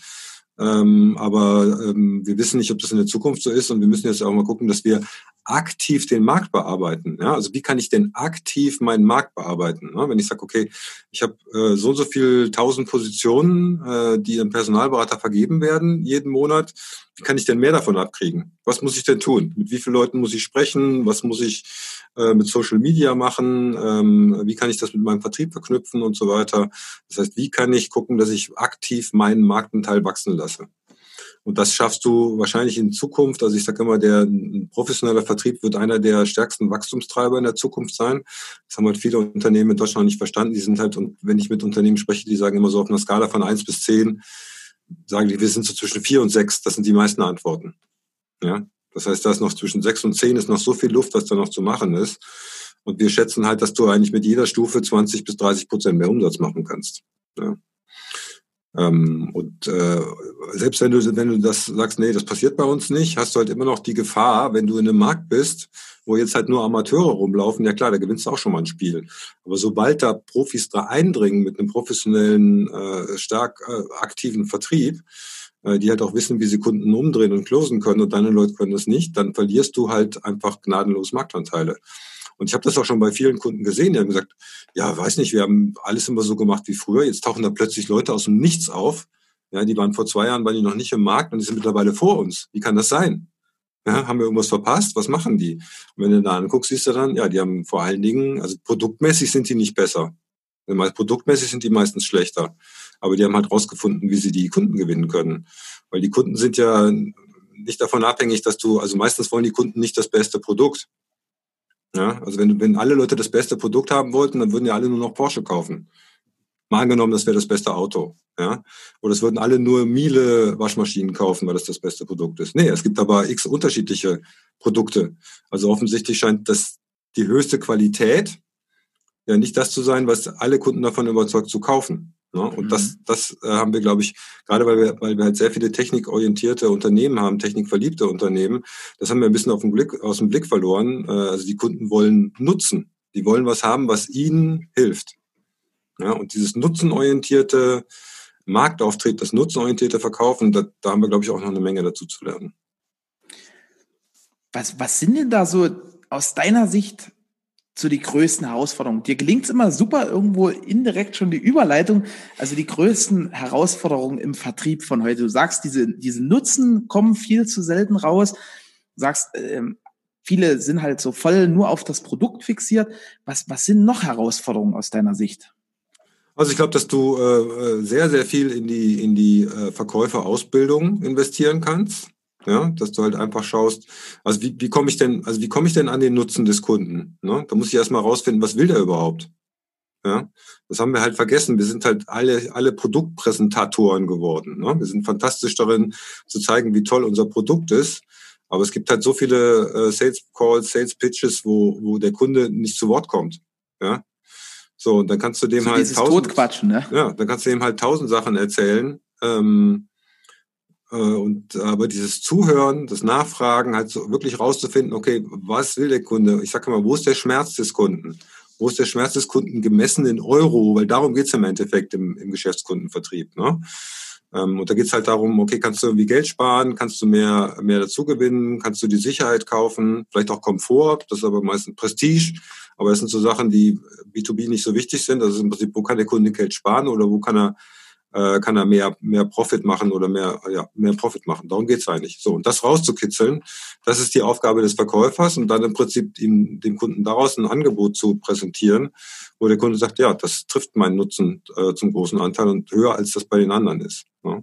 Ähm, aber ähm, wir wissen nicht, ob das in der Zukunft so ist und wir müssen jetzt auch mal gucken, dass wir aktiv den Markt bearbeiten. Ja? Also wie kann ich denn aktiv meinen Markt bearbeiten? Ne? Wenn ich sage, okay, ich habe äh, so und so viel tausend Positionen, äh, die im Personalberater vergeben werden jeden Monat, wie kann ich denn mehr davon abkriegen? Was muss ich denn tun? Mit wie vielen Leuten muss ich sprechen? Was muss ich äh, mit Social Media machen? Ähm, wie kann ich das mit meinem Vertrieb verknüpfen und so weiter? Das heißt, wie kann ich gucken, dass ich aktiv meinen Marktanteil wachsen lasse? Und das schaffst du wahrscheinlich in Zukunft. Also ich sage immer, der professioneller Vertrieb wird einer der stärksten Wachstumstreiber in der Zukunft sein. Das haben halt viele Unternehmen in Deutschland nicht verstanden. Die sind halt, und wenn ich mit Unternehmen spreche, die sagen immer so auf einer Skala von eins bis zehn, sagen die, wir sind so zwischen vier und sechs. Das sind die meisten Antworten. Ja. Das heißt, da ist noch zwischen sechs und zehn ist noch so viel Luft, was da noch zu machen ist. Und wir schätzen halt, dass du eigentlich mit jeder Stufe 20 bis 30 Prozent mehr Umsatz machen kannst. Ja. Ähm, und äh, selbst wenn du, wenn du das sagst, nee, das passiert bei uns nicht, hast du halt immer noch die Gefahr, wenn du in einem Markt bist, wo jetzt halt nur Amateure rumlaufen, ja klar, da gewinnst du auch schon mal ein Spiel. Aber sobald da Profis da eindringen mit einem professionellen, äh, stark äh, aktiven Vertrieb, äh, die halt auch wissen, wie sie Kunden umdrehen und closen können und deine Leute können das nicht, dann verlierst du halt einfach gnadenlos Marktanteile. Und ich habe das auch schon bei vielen Kunden gesehen, die haben gesagt, ja, weiß nicht, wir haben alles immer so gemacht wie früher. Jetzt tauchen da plötzlich Leute aus dem Nichts auf. Ja, die waren vor zwei Jahren, waren die noch nicht im Markt und die sind mittlerweile vor uns. Wie kann das sein? Ja, haben wir irgendwas verpasst? Was machen die? Und wenn du da anguckst, siehst du dann, ja, die haben vor allen Dingen, also produktmäßig sind die nicht besser. Produktmäßig sind die meistens schlechter. Aber die haben halt rausgefunden, wie sie die Kunden gewinnen können. Weil die Kunden sind ja nicht davon abhängig, dass du, also meistens wollen die Kunden nicht das beste Produkt. Ja, also wenn, wenn alle Leute das beste Produkt haben wollten, dann würden ja alle nur noch Porsche kaufen. Mal angenommen, das wäre das beste Auto. Ja? Oder es würden alle nur Miele Waschmaschinen kaufen, weil das das beste Produkt ist. Nee, es gibt aber x unterschiedliche Produkte. Also offensichtlich scheint das die höchste Qualität ja nicht das zu sein, was alle Kunden davon überzeugt zu kaufen. Ne? Und mhm. das, das äh, haben wir, glaube ich, gerade weil wir, weil wir halt sehr viele technikorientierte Unternehmen haben, technikverliebte Unternehmen, das haben wir ein bisschen auf den Blick, aus dem Blick verloren. Äh, also die Kunden wollen nutzen. Die wollen was haben, was ihnen hilft. Ja, und dieses nutzenorientierte Marktauftrieb, das nutzenorientierte Verkaufen, da, da haben wir, glaube ich, auch noch eine Menge dazu zu lernen. Was, was sind denn da so aus deiner Sicht zu die größten Herausforderungen? Dir gelingt es immer super, irgendwo indirekt schon die Überleitung, also die größten Herausforderungen im Vertrieb von heute. Du sagst, diese, diese Nutzen kommen viel zu selten raus. Du sagst, ähm, viele sind halt so voll nur auf das Produkt fixiert. Was, was sind noch Herausforderungen aus deiner Sicht? Also ich glaube, dass du äh, sehr, sehr viel in die, in die äh, Verkäuferausbildung investieren kannst. Ja, dass du halt einfach schaust, also wie, wie komme ich denn, also wie komme ich denn an den Nutzen des Kunden? Ne? Da muss ich erstmal rausfinden, was will der überhaupt? Ja, das haben wir halt vergessen. Wir sind halt alle, alle Produktpräsentatoren geworden. Ne? Wir sind fantastisch darin zu zeigen, wie toll unser Produkt ist. Aber es gibt halt so viele äh, Sales Calls, Sales Pitches, wo, wo der Kunde nicht zu Wort kommt. Ja, so, und dann kannst du dem so halt tausend, Totquatschen, ne? Ja, dann kannst du dem halt tausend Sachen erzählen. Ähm, äh, und aber dieses Zuhören, das Nachfragen, halt so wirklich rauszufinden, okay, was will der Kunde? Ich sage mal, wo ist der Schmerz des Kunden? Wo ist der Schmerz des Kunden gemessen in Euro? Weil darum geht's im Endeffekt im, im Geschäftskundenvertrieb. Ne? Ähm, und da geht's halt darum, okay, kannst du irgendwie Geld sparen, kannst du mehr, mehr dazu gewinnen, kannst du die Sicherheit kaufen, vielleicht auch Komfort, das ist aber meistens Prestige, aber das sind so Sachen, die B2B nicht so wichtig sind. Also im Prinzip, wo kann der Kunde Geld sparen oder wo kann er äh, kann er mehr, mehr Profit machen oder mehr, ja, mehr Profit machen. Darum geht's eigentlich. So, und das rauszukitzeln, das ist die Aufgabe des Verkäufers und dann im Prinzip ihm, dem Kunden daraus ein Angebot zu präsentieren, wo der Kunde sagt, ja, das trifft meinen Nutzen äh, zum großen Anteil und höher, als das bei den anderen ist. Ja.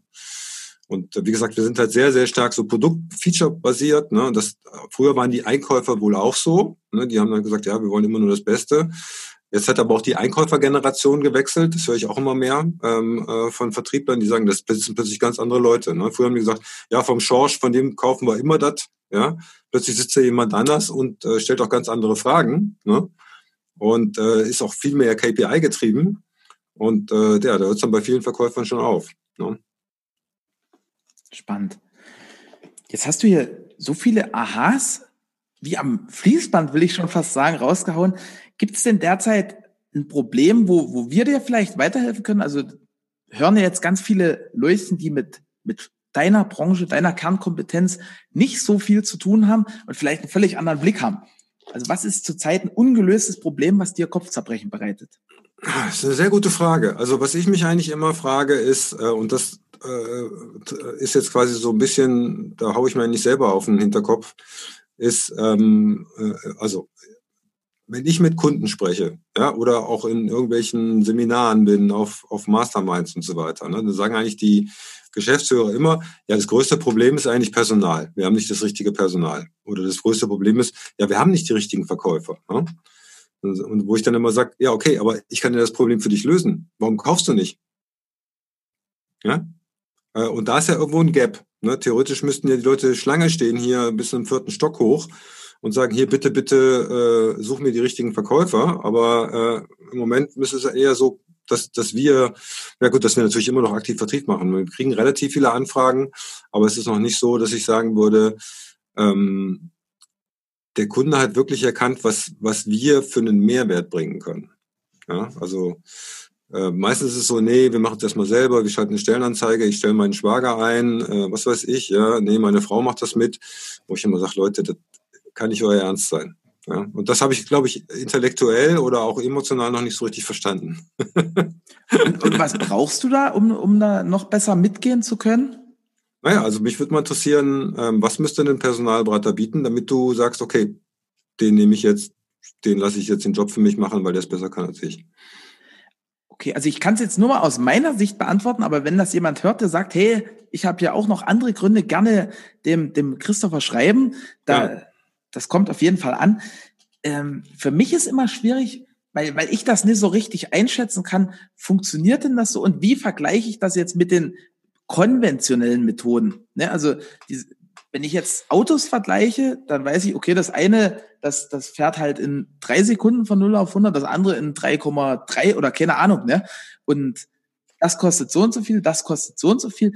Und äh, wie gesagt, wir sind halt sehr, sehr stark so Produkt-Feature-basiert. Ne? Das, früher waren die Einkäufer wohl auch so. Ne? Die haben dann gesagt, ja, wir wollen immer nur das Beste. Jetzt hat aber auch die Einkäufergeneration gewechselt. Das höre ich auch immer mehr ähm, äh, von Vertrieblern, die sagen, das sind plötzlich ganz andere Leute. Ne? Früher haben die gesagt, ja, vom Schorsch, von dem kaufen wir immer das. Ja? Plötzlich sitzt da jemand anders und äh, stellt auch ganz andere Fragen. Ne? Und äh, ist auch viel mehr KPI getrieben. Und äh, ja, da hört es dann bei vielen Verkäufern schon auf. Ne? Spannend. Jetzt hast du hier so viele Aha's, wie am Fließband, will ich schon fast sagen, rausgehauen. Gibt es denn derzeit ein Problem, wo, wo wir dir vielleicht weiterhelfen können? Also hören ja jetzt ganz viele Leute, die mit, mit deiner Branche, deiner Kernkompetenz nicht so viel zu tun haben und vielleicht einen völlig anderen Blick haben. Also was ist zurzeit ein ungelöstes Problem, was dir Kopfzerbrechen bereitet? Das ist eine sehr gute Frage. Also was ich mich eigentlich immer frage ist, äh, und das äh, ist jetzt quasi so ein bisschen, da haue ich mir nicht selber auf den Hinterkopf, ist, ähm, äh, also wenn ich mit Kunden spreche, ja, oder auch in irgendwelchen Seminaren bin, auf, auf Masterminds und so weiter, ne, dann sagen eigentlich die Geschäftsführer immer, ja, das größte Problem ist eigentlich Personal. Wir haben nicht das richtige Personal. Oder das größte Problem ist, ja, wir haben nicht die richtigen Verkäufer. Ne? Und wo ich dann immer sage, ja, okay, aber ich kann dir das Problem für dich lösen. Warum kaufst du nicht? Ja? Äh, und da ist ja irgendwo ein Gap. Ne? Theoretisch müssten ja die Leute Schlange stehen hier bis zum vierten Stock hoch und sagen, hier bitte, bitte äh, such mir die richtigen Verkäufer. Aber äh, im Moment ist es eher so, dass, dass wir, ja gut, dass wir natürlich immer noch aktiv Vertrieb machen. Wir kriegen relativ viele Anfragen, aber es ist noch nicht so, dass ich sagen würde, ähm, der Kunde hat wirklich erkannt, was, was wir für einen Mehrwert bringen können. Ja, also äh, meistens ist es so, nee, wir machen es erstmal selber, wir schalten eine Stellenanzeige, ich stelle meinen Schwager ein, äh, was weiß ich, ja, nee, meine Frau macht das mit, wo ich immer sage, Leute, das kann nicht euer Ernst sein. Ja, und das habe ich, glaube ich, intellektuell oder auch emotional noch nicht so richtig verstanden. und, und, was brauchst du da, um, um da noch besser mitgehen zu können? Naja, also mich würde mal interessieren, ähm, was müsste ein Personalberater bieten, damit du sagst, okay, den nehme ich jetzt, den lasse ich jetzt den Job für mich machen, weil der es besser kann als ich. Okay, also ich kann es jetzt nur mal aus meiner Sicht beantworten, aber wenn das jemand hört, der sagt, hey, ich habe ja auch noch andere Gründe, gerne dem, dem Christopher schreiben, da, ja das kommt auf jeden Fall an. Ähm, für mich ist immer schwierig, weil, weil ich das nicht so richtig einschätzen kann, funktioniert denn das so und wie vergleiche ich das jetzt mit den konventionellen Methoden? Ne? Also die, wenn ich jetzt Autos vergleiche, dann weiß ich, okay, das eine, das, das fährt halt in drei Sekunden von 0 auf 100, das andere in 3,3 oder keine Ahnung, ne? Und das kostet so und so viel, das kostet so und so viel.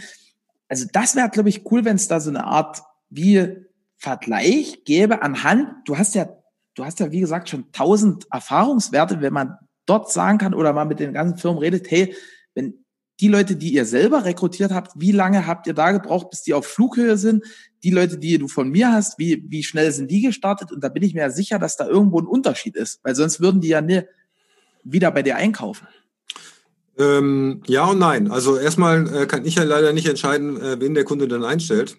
Also das wäre, glaube ich, cool, wenn es da so eine Art wie Vergleich gäbe anhand, du hast ja, du hast ja wie gesagt schon tausend Erfahrungswerte, wenn man dort sagen kann oder mal mit den ganzen Firmen redet, hey, wenn die Leute, die ihr selber rekrutiert habt, wie lange habt ihr da gebraucht, bis die auf Flughöhe sind? Die Leute, die du von mir hast, wie, wie schnell sind die gestartet? Und da bin ich mir ja sicher, dass da irgendwo ein Unterschied ist, weil sonst würden die ja nie wieder bei dir einkaufen. Ähm, ja und nein. Also erstmal äh, kann ich ja leider nicht entscheiden, äh, wen der Kunde dann einstellt.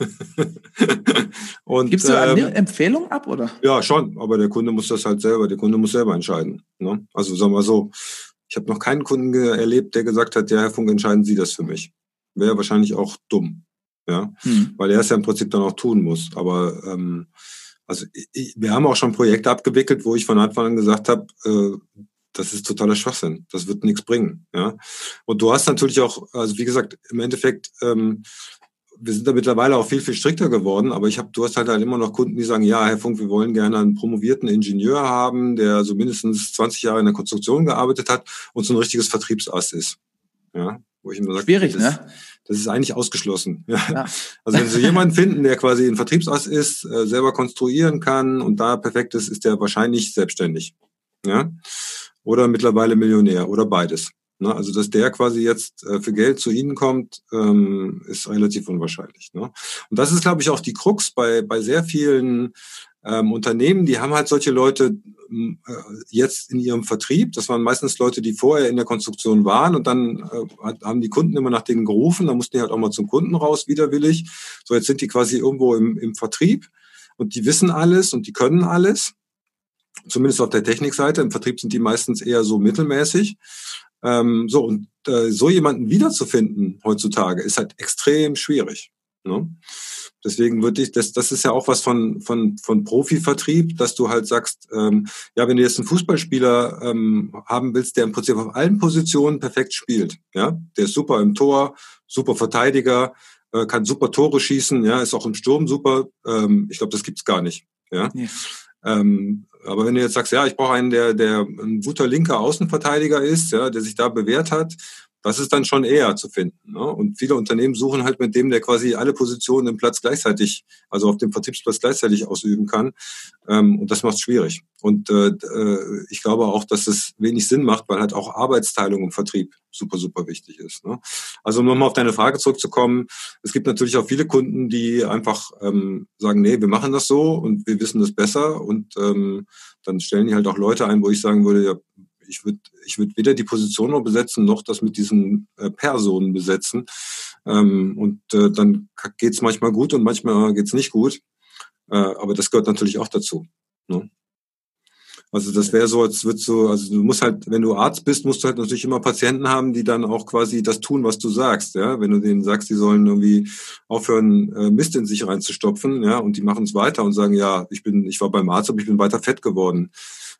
und, Gibst du eine ähm, Empfehlung ab, oder? Ja, schon, aber der Kunde muss das halt selber, der Kunde muss selber entscheiden. Ne? Also sagen wir so, ich habe noch keinen Kunden erlebt, der gesagt hat, ja, Herr Funk, entscheiden Sie das für mich. Wäre wahrscheinlich auch dumm. Ja, hm. weil er es ja im Prinzip dann auch tun muss. Aber ähm, also ich, wir haben auch schon Projekte abgewickelt, wo ich von Anfang an gesagt habe, äh, das ist totaler Schwachsinn. Das wird nichts bringen. Ja. Und du hast natürlich auch, also wie gesagt, im Endeffekt ähm, wir sind da mittlerweile auch viel, viel strikter geworden, aber ich habe, du hast halt, halt immer noch Kunden, die sagen, ja, Herr Funk, wir wollen gerne einen promovierten Ingenieur haben, der so mindestens 20 Jahre in der Konstruktion gearbeitet hat und so ein richtiges Vertriebsass ist. Ja, wo ich immer sage, Schwierig, das, ne? Das ist eigentlich ausgeschlossen. Ja. Also wenn Sie jemanden finden, der quasi ein Vertriebsass ist, äh, selber konstruieren kann und da perfekt ist, ist der wahrscheinlich selbstständig. Ja. Oder mittlerweile Millionär oder beides. Ne? Also dass der quasi jetzt äh, für Geld zu Ihnen kommt, ähm, ist relativ unwahrscheinlich. Ne? Und das ist, glaube ich, auch die Krux bei, bei sehr vielen ähm, Unternehmen, die haben halt solche Leute äh, jetzt in ihrem Vertrieb. Das waren meistens Leute, die vorher in der Konstruktion waren und dann äh, haben die Kunden immer nach denen gerufen. Da mussten die halt auch mal zum Kunden raus, widerwillig. So, jetzt sind die quasi irgendwo im, im Vertrieb und die wissen alles und die können alles. Zumindest auf der Technikseite. Im Vertrieb sind die meistens eher so mittelmäßig. Ähm, so, und äh, so jemanden wiederzufinden heutzutage ist halt extrem schwierig. Ne? Deswegen würde ich, das, das ist ja auch was von, von, von Profivertrieb, dass du halt sagst, ähm, ja, wenn du jetzt einen Fußballspieler ähm, haben willst, der im Prinzip auf allen Positionen perfekt spielt, ja, der ist super im Tor, super Verteidiger, äh, kann super Tore schießen, ja, ist auch im Sturm super, ähm, ich glaube, das gibt's gar nicht. Ja. ja. Ähm, aber wenn du jetzt sagst, ja, ich brauche einen, der, der ein guter linker Außenverteidiger ist, ja, der sich da bewährt hat, das ist dann schon eher zu finden. Ne? Und viele Unternehmen suchen halt mit dem, der quasi alle Positionen im Platz gleichzeitig, also auf dem Vertriebsplatz gleichzeitig ausüben kann. Ähm, und das macht es schwierig. Und äh, äh, ich glaube auch, dass es wenig Sinn macht, weil halt auch Arbeitsteilung im Vertrieb super, super wichtig ist. Ne? Also um nochmal auf deine Frage zurückzukommen, es gibt natürlich auch viele Kunden, die einfach ähm, sagen, nee, wir machen das so und wir wissen das besser. Und ähm, dann stellen die halt auch Leute ein, wo ich sagen würde, ja, ich würde ich würd weder die Position noch besetzen, noch das mit diesen äh, Personen besetzen. Ähm, und äh, dann geht's manchmal gut und manchmal geht's nicht gut. Äh, aber das gehört natürlich auch dazu. Ne? Also das wäre so, als würdest du, also du musst halt, wenn du Arzt bist, musst du halt natürlich immer Patienten haben, die dann auch quasi das tun, was du sagst. Ja, wenn du denen sagst, die sollen irgendwie aufhören, äh, Mist in sich reinzustopfen, ja, und die machen es weiter und sagen, ja, ich bin, ich war beim Arzt, aber ich bin weiter fett geworden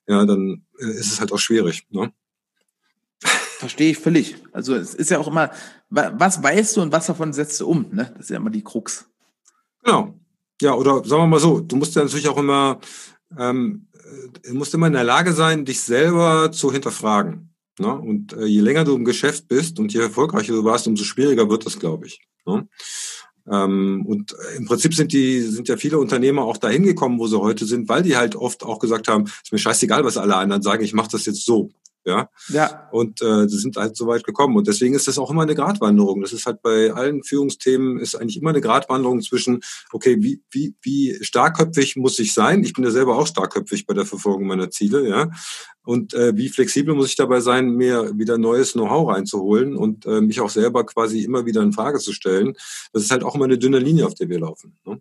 ja, dann äh, ist es halt auch schwierig. Ne? Verstehe ich völlig. Also es ist ja auch immer, was weißt du und was davon setzt du um? Ne? Das ist ja immer die Krux. Genau. Ja, oder sagen wir mal so, du musst ja natürlich auch immer, ähm, du musst immer in der Lage sein, dich selber zu hinterfragen. Ne? Und äh, je länger du im Geschäft bist und je erfolgreicher du warst, umso schwieriger wird das, glaube ich. Ne? Ähm, und im Prinzip sind die, sind ja viele Unternehmer auch dahin gekommen, wo sie heute sind, weil die halt oft auch gesagt haben, ist mir scheißegal, was alle anderen sagen, ich mache das jetzt so. Ja. Ja. Und äh, sie sind halt so weit gekommen. Und deswegen ist das auch immer eine Gratwanderung. Das ist halt bei allen Führungsthemen ist eigentlich immer eine Gratwanderung zwischen, okay, wie, wie, wie starkköpfig muss ich sein? Ich bin ja selber auch starkköpfig bei der Verfolgung meiner Ziele, ja. Und äh, wie flexibel muss ich dabei sein, mir wieder neues Know-how reinzuholen und äh, mich auch selber quasi immer wieder in Frage zu stellen. Das ist halt auch immer eine dünne Linie, auf der wir laufen. Ne?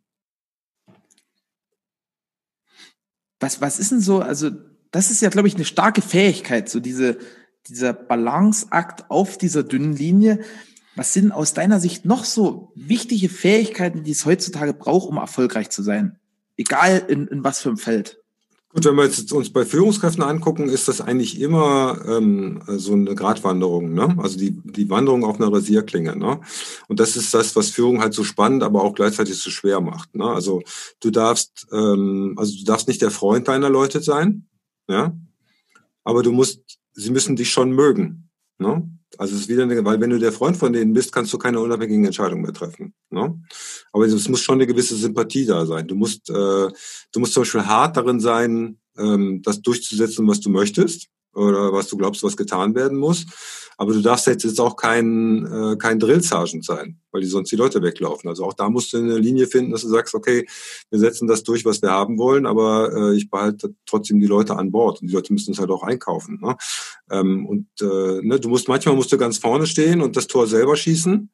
Was, was ist denn so, also das ist ja, glaube ich, eine starke Fähigkeit, so diese, dieser Balanceakt auf dieser dünnen Linie. Was sind aus deiner Sicht noch so wichtige Fähigkeiten, die es heutzutage braucht, um erfolgreich zu sein? Egal in, in was für einem Feld. Gut, wenn wir jetzt uns bei Führungskräften angucken, ist das eigentlich immer ähm, so eine Gratwanderung, ne? Also die, die Wanderung auf einer Rasierklinge, ne? Und das ist das, was Führung halt so spannend, aber auch gleichzeitig so schwer macht. Ne? Also du darfst, ähm, also du darfst nicht der Freund deiner Leute sein, ja, aber du musst, sie müssen dich schon mögen, ne? Also es ist wieder eine, weil wenn du der Freund von denen bist, kannst du keine unabhängigen Entscheidungen mehr treffen. Ne? Aber es muss schon eine gewisse Sympathie da sein. Du musst, äh, du musst zum Beispiel hart darin sein, ähm, das durchzusetzen, was du möchtest oder was du glaubst, was getan werden muss. Aber du darfst jetzt, auch kein, äh, kein Drill-Sergeant sein, weil die sonst die Leute weglaufen. Also auch da musst du eine Linie finden, dass du sagst, okay, wir setzen das durch, was wir haben wollen, aber äh, ich behalte trotzdem die Leute an Bord. Und die Leute müssen es halt auch einkaufen. Ne? Ähm, und äh, ne, du musst manchmal musst du ganz vorne stehen und das Tor selber schießen.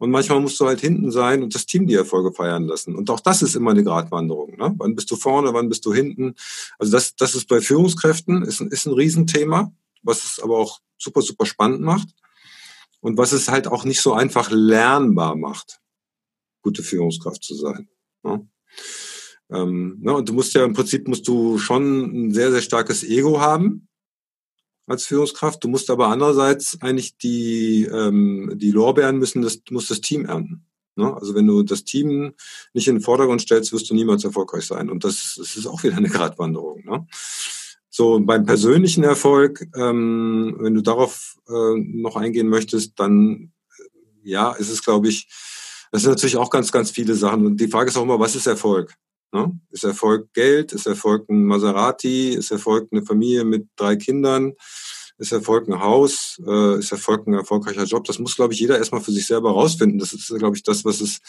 Und manchmal musst du halt hinten sein und das Team die Erfolge feiern lassen. Und auch das ist immer eine Gratwanderung. Ne? Wann bist du vorne, wann bist du hinten? Also das, das ist bei Führungskräften, ist ein, ist ein Riesenthema, was es aber auch super, super spannend macht. Und was es halt auch nicht so einfach lernbar macht, gute Führungskraft zu sein. Ne? Ähm, ne? Und du musst ja im Prinzip musst du schon ein sehr, sehr starkes Ego haben als Führungskraft. Du musst aber andererseits eigentlich die, ähm, die Lorbeeren müssen das, muss das Team ernten. Ne? Also wenn du das Team nicht in den Vordergrund stellst, wirst du niemals erfolgreich sein. Und das, das ist auch wieder eine Gratwanderung. Ne? So, beim persönlichen Erfolg, ähm, wenn du darauf äh, noch eingehen möchtest, dann ja, ist es, glaube ich, das sind natürlich auch ganz, ganz viele Sachen. Und die Frage ist auch immer, was ist Erfolg? Ne? Ist Erfolg Geld? Ist Erfolg ein Maserati? Ist Erfolg eine Familie mit drei Kindern? Ist Erfolg ein Haus? Äh, ist Erfolg ein erfolgreicher Job? Das muss, glaube ich, jeder erstmal für sich selber rausfinden. Das ist, glaube ich, das, was es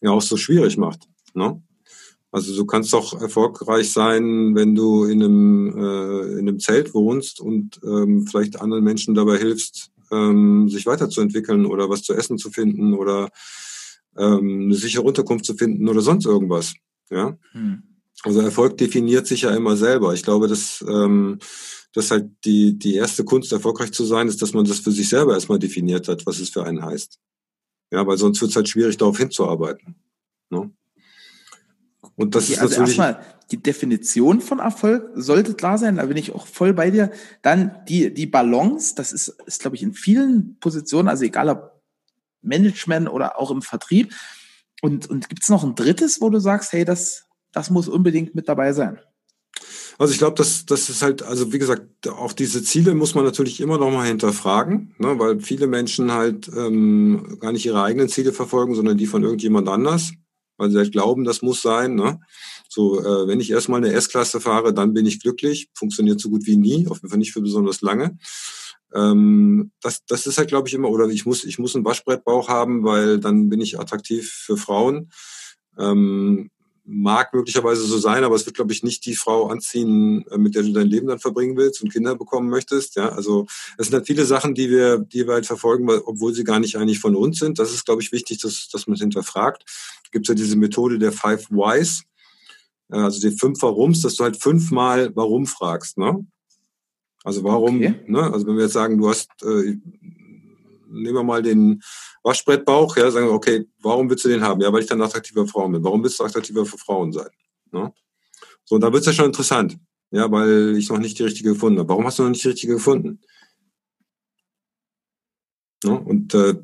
ja auch so schwierig macht. Ne? Also du kannst doch erfolgreich sein, wenn du in einem, äh, in einem Zelt wohnst und ähm, vielleicht anderen Menschen dabei hilfst, ähm, sich weiterzuentwickeln oder was zu essen zu finden oder ähm, eine sichere Unterkunft zu finden oder sonst irgendwas. Ja. Hm. Also Erfolg definiert sich ja immer selber. Ich glaube, dass, ähm, dass halt die, die erste Kunst, erfolgreich zu sein, ist, dass man das für sich selber erstmal definiert hat, was es für einen heißt. Ja, weil sonst wird es halt schwierig, darauf hinzuarbeiten. Ne? Und das okay, ist also erstmal die Definition von Erfolg sollte klar sein, da bin ich auch voll bei dir. Dann die, die Balance, das ist, ist glaube ich, in vielen Positionen, also egal ob Management oder auch im Vertrieb, und, und gibt es noch ein drittes, wo du sagst, hey, das, das muss unbedingt mit dabei sein? Also ich glaube, das, das ist halt, also wie gesagt, auch diese Ziele muss man natürlich immer noch mal hinterfragen, ne, weil viele Menschen halt ähm, gar nicht ihre eigenen Ziele verfolgen, sondern die von irgendjemand anders, weil sie halt glauben, das muss sein. Ne? So, äh, wenn ich erstmal eine S-Klasse fahre, dann bin ich glücklich. Funktioniert so gut wie nie, auf jeden Fall nicht für besonders lange. Ähm, das, das ist halt, glaube ich, immer, oder ich muss, ich muss einen Waschbrettbauch haben, weil dann bin ich attraktiv für Frauen. Ähm, mag möglicherweise so sein, aber es wird, glaube ich, nicht die Frau anziehen, äh, mit der du dein Leben dann verbringen willst und Kinder bekommen möchtest. Ja, also es sind halt viele Sachen, die wir, die wir halt verfolgen, weil, obwohl sie gar nicht eigentlich von uns sind. Das ist, glaube ich, wichtig, dass, dass man es hinterfragt. Gibt ja diese Methode der Five Whys, äh, also die fünf Warums, dass du halt fünfmal Warum fragst. Ne? Also warum, okay. ne, also wenn wir jetzt sagen, du hast, äh, nehmen wir mal den Waschbrettbauch, ja, sagen wir, okay, warum willst du den haben? Ja, weil ich dann attraktiver Frauen bin. Warum willst du attraktiver für Frauen sein? Ne? So, und da wird es ja schon interessant, ja, weil ich noch nicht die richtige gefunden habe. Warum hast du noch nicht die richtige gefunden? Ne? Und äh,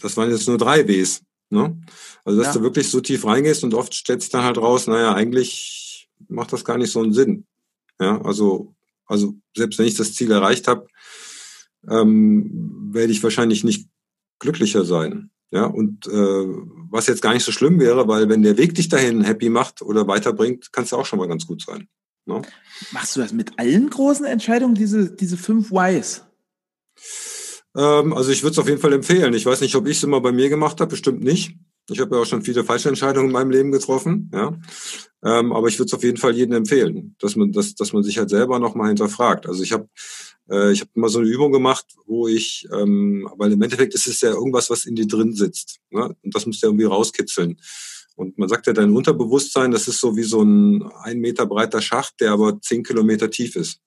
das waren jetzt nur drei Ws. Ne? Also, dass ja. du wirklich so tief reingehst und oft stellt sich dann halt raus, naja, eigentlich macht das gar nicht so einen Sinn. Ja, also also selbst wenn ich das Ziel erreicht habe, ähm, werde ich wahrscheinlich nicht glücklicher sein. Ja, und äh, was jetzt gar nicht so schlimm wäre, weil wenn der Weg dich dahin happy macht oder weiterbringt, kann es ja auch schon mal ganz gut sein. Ne? Machst du das mit allen großen Entscheidungen, diese, diese fünf Whys? Ähm, also ich würde es auf jeden Fall empfehlen. Ich weiß nicht, ob ich es immer bei mir gemacht habe, bestimmt nicht. Ich habe ja auch schon viele falsche Entscheidungen in meinem Leben getroffen, ja. Ähm, aber ich würde es auf jeden Fall jedem empfehlen, dass man, dass, dass man sich halt selber nochmal hinterfragt. Also ich habe äh, ich habe immer so eine Übung gemacht, wo ich, ähm, weil im Endeffekt ist es ja irgendwas, was in dir drin sitzt. Ne? Und das musst du ja irgendwie rauskitzeln. Und man sagt ja, dein Unterbewusstsein, das ist so wie so ein ein Meter breiter Schacht, der aber zehn Kilometer tief ist.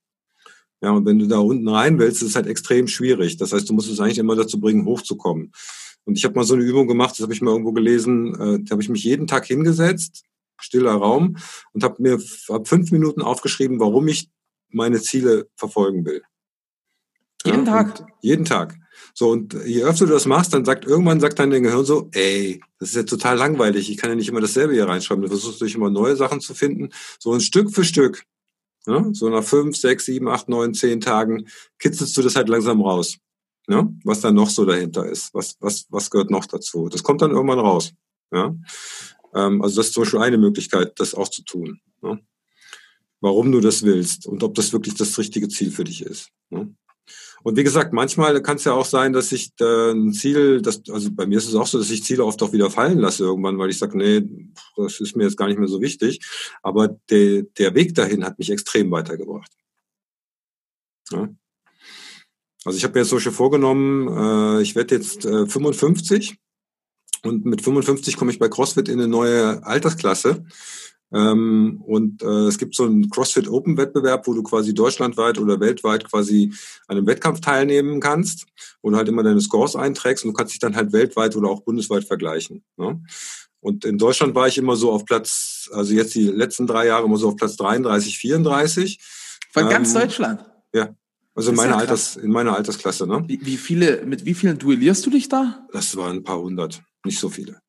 Ja, und wenn du da unten rein willst, ist es halt extrem schwierig. Das heißt, du musst es eigentlich immer dazu bringen, hochzukommen. Und ich habe mal so eine Übung gemacht, das habe ich mal irgendwo gelesen, äh, da habe ich mich jeden Tag hingesetzt, stiller Raum, und habe mir hab fünf Minuten aufgeschrieben, warum ich meine Ziele verfolgen will. Jeden ja, Tag? Jeden Tag. So, und je öfter du das machst, dann sagt irgendwann sagt dein Gehirn so, ey, das ist ja total langweilig, ich kann ja nicht immer dasselbe hier reinschreiben. Du versuchst durch immer neue Sachen zu finden. So ein Stück für Stück. Ja, so nach fünf, sechs, sieben, acht, neun, zehn Tagen kitzelst du das halt langsam raus. Ja, was da noch so dahinter ist. Was, was, was gehört noch dazu? Das kommt dann irgendwann raus. Ja, ähm, also das ist zum Beispiel eine Möglichkeit, das auch zu tun. Ja? Warum du das willst und ob das wirklich das richtige Ziel für dich ist. Ja? Und wie gesagt, manchmal kann es ja auch sein, dass ich ein Ziel, das, also bei mir ist es auch so, dass ich Ziele oft auch wieder fallen lasse irgendwann, weil ich sage, nee, das ist mir jetzt gar nicht mehr so wichtig. Aber der, der Weg dahin hat mich extrem weitergebracht. Ja. Also ich habe mir jetzt solche vorgenommen, äh, ich werde jetzt äh, 55 und mit 55 komme ich bei CrossFit in eine neue Altersklasse. Ähm, und äh, es gibt so einen CrossFit Open Wettbewerb, wo du quasi deutschlandweit oder weltweit quasi an einem Wettkampf teilnehmen kannst, du halt immer deine Scores einträgst und du kannst dich dann halt weltweit oder auch bundesweit vergleichen. Ne? Und in Deutschland war ich immer so auf Platz, also jetzt die letzten drei Jahre immer so auf Platz 33, 34. Von ähm, ganz Deutschland? Ja. Also in meiner, ja Alters, in meiner Altersklasse, ne? Wie, wie viele, mit wie vielen duellierst du dich da? Das waren ein paar hundert, nicht so viele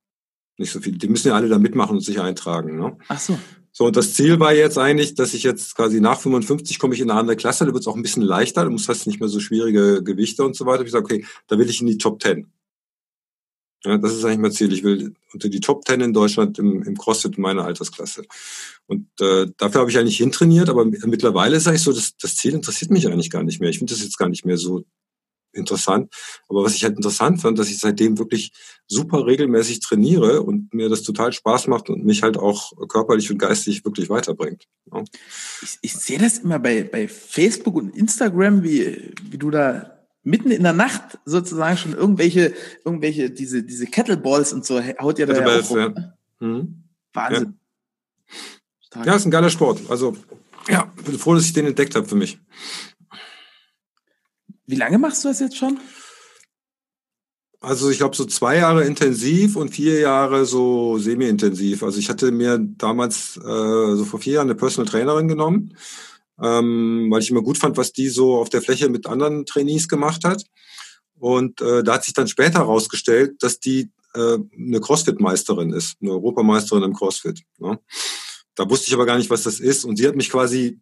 nicht so viel. Die müssen ja alle da mitmachen und sich eintragen. Ne? Ach so. So, und das Ziel war jetzt eigentlich, dass ich jetzt quasi nach 55 komme ich in eine andere Klasse, da wird es auch ein bisschen leichter, da muss hast nicht mehr so schwierige Gewichte und so weiter. Ich sage, okay, da will ich in die Top 10. Ja, das ist eigentlich mein Ziel. Ich will unter die Top 10 in Deutschland im, im CrossFit in meiner Altersklasse. Und äh, dafür habe ich eigentlich hintrainiert, aber mittlerweile ist eigentlich so, das, das Ziel interessiert mich eigentlich gar nicht mehr. Ich finde das jetzt gar nicht mehr so interessant. Aber was ich halt interessant fand, dass ich seitdem wirklich super regelmäßig trainiere und mir das total Spaß macht und mich halt auch körperlich und geistig wirklich weiterbringt. Ja. Ich, ich sehe das immer bei, bei Facebook und Instagram, wie, wie du da mitten in der Nacht sozusagen schon irgendwelche, irgendwelche, diese, diese Kettleballs und so haut ihr da ja auch rum. Ja. Ne? Mhm. Wahnsinn. Ja. ja, ist ein geiler Sport. Also, ja, bin froh, dass ich den entdeckt habe für mich. Wie lange machst du das jetzt schon? Also ich glaube so zwei Jahre intensiv und vier Jahre so semi-intensiv. Also ich hatte mir damals äh, so vor vier Jahren eine Personal Trainerin genommen, ähm, weil ich immer gut fand, was die so auf der Fläche mit anderen Trainees gemacht hat. Und äh, da hat sich dann später herausgestellt, dass die äh, eine CrossFit-Meisterin ist, eine Europameisterin im CrossFit. Ne? Da wusste ich aber gar nicht, was das ist. Und sie hat mich quasi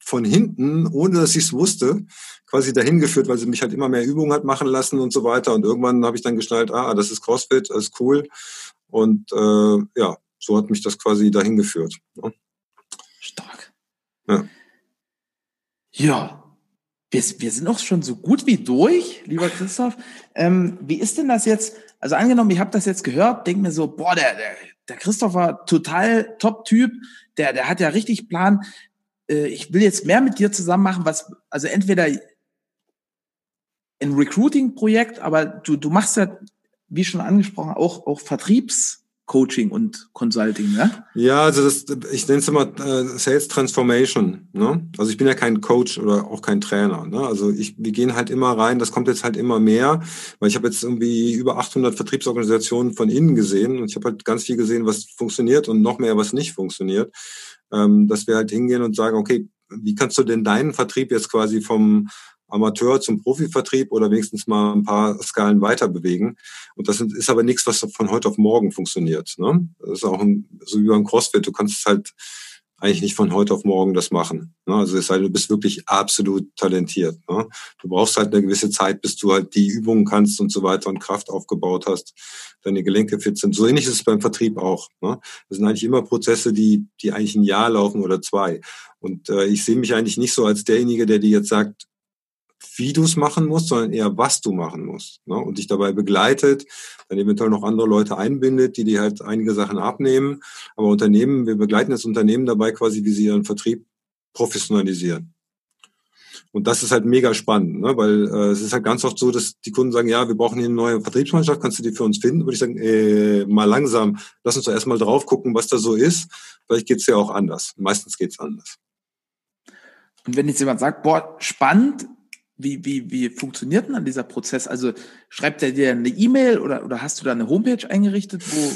von hinten, ohne dass ich es wusste, quasi dahin geführt, weil sie mich halt immer mehr Übungen hat machen lassen und so weiter. Und irgendwann habe ich dann geschnallt, ah, das ist CrossFit, das ist cool. Und äh, ja, so hat mich das quasi dahin geführt. Ja. Stark. Ja. Ja. Wir, wir sind auch schon so gut wie durch, lieber Christoph. Ähm, wie ist denn das jetzt? Also angenommen, ich habe das jetzt gehört, denke mir so, boah, der, der, der Christoph war total Top-Typ, der, der hat ja richtig Plan. Äh, ich will jetzt mehr mit dir zusammen machen, was, also entweder ein Recruiting-Projekt, aber du, du machst ja, wie schon angesprochen, auch, auch Vertriebscoaching und Consulting, ne? Ja, also das, ich nenne es immer äh, Sales Transformation. Ne? Also ich bin ja kein Coach oder auch kein Trainer. Ne? Also ich, wir gehen halt immer rein, das kommt jetzt halt immer mehr, weil ich habe jetzt irgendwie über 800 Vertriebsorganisationen von innen gesehen und ich habe halt ganz viel gesehen, was funktioniert und noch mehr, was nicht funktioniert ähm, dass wir halt hingehen und sagen, okay, wie kannst du denn deinen Vertrieb jetzt quasi vom Amateur zum Profivertrieb oder wenigstens mal ein paar Skalen weiter bewegen. Und das ist aber nichts, was von heute auf morgen funktioniert. Ne? Das ist auch ein, so wie beim CrossFit. Du kannst es halt eigentlich nicht von heute auf morgen das machen. Ne? Also es sei du bist wirklich absolut talentiert. Ne? Du brauchst halt eine gewisse Zeit, bis du halt die Übungen kannst und so weiter und Kraft aufgebaut hast, deine Gelenke fit sind. So ähnlich ist es beim Vertrieb auch. Ne? Das sind eigentlich immer Prozesse, die, die eigentlich ein Jahr laufen oder zwei. Und äh, ich sehe mich eigentlich nicht so als derjenige, der dir jetzt sagt, wie du es machen musst, sondern eher, was du machen musst. Ne? Und dich dabei begleitet, dann eventuell noch andere Leute einbindet, die dir halt einige Sachen abnehmen. Aber Unternehmen, wir begleiten das Unternehmen dabei quasi, wie sie ihren Vertrieb professionalisieren. Und das ist halt mega spannend, ne? weil äh, es ist halt ganz oft so, dass die Kunden sagen, ja, wir brauchen hier eine neue Vertriebsmannschaft, kannst du die für uns finden? Würde ich sagen, äh, mal langsam, lass uns doch erstmal drauf gucken, was da so ist. Vielleicht geht's ja auch anders. Meistens geht's anders. Und wenn jetzt jemand sagt, boah, spannend, wie, wie, wie funktioniert denn dann dieser Prozess? Also schreibt er dir eine E-Mail oder, oder hast du da eine Homepage eingerichtet, wo.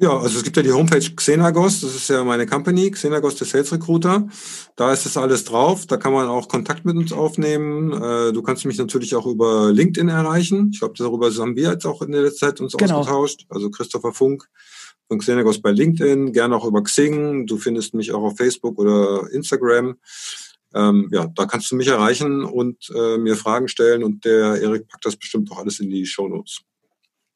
Ja, also es gibt ja die Homepage Xenagos, das ist ja meine Company, Xenagos der Sales Recruiter. Da ist das alles drauf, da kann man auch Kontakt mit uns aufnehmen. Äh, du kannst mich natürlich auch über LinkedIn erreichen. Ich glaube, darüber haben wir jetzt auch in der letzten Zeit uns genau. ausgetauscht. Also Christopher Funk von Xenagos bei LinkedIn, gerne auch über Xing. Du findest mich auch auf Facebook oder Instagram ähm, ja, da kannst du mich erreichen und äh, mir Fragen stellen und der Erik packt das bestimmt auch alles in die Show Notes.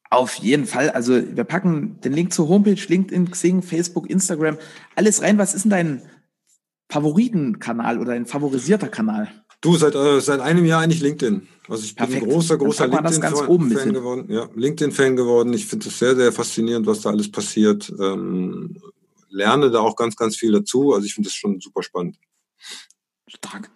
Auf jeden Fall. Also wir packen den Link zur Homepage, LinkedIn, Xing, Facebook, Instagram, alles rein. Was ist denn dein Favoritenkanal oder dein favorisierter Kanal? Du, seit, äh, seit einem Jahr eigentlich LinkedIn. Also ich Perfekt. bin ein großer, großer LinkedIn-Fan geworden. Ja, LinkedIn-Fan geworden. Ich finde es sehr, sehr faszinierend, was da alles passiert. Ähm, lerne da auch ganz, ganz viel dazu. Also ich finde das schon super spannend. Stark.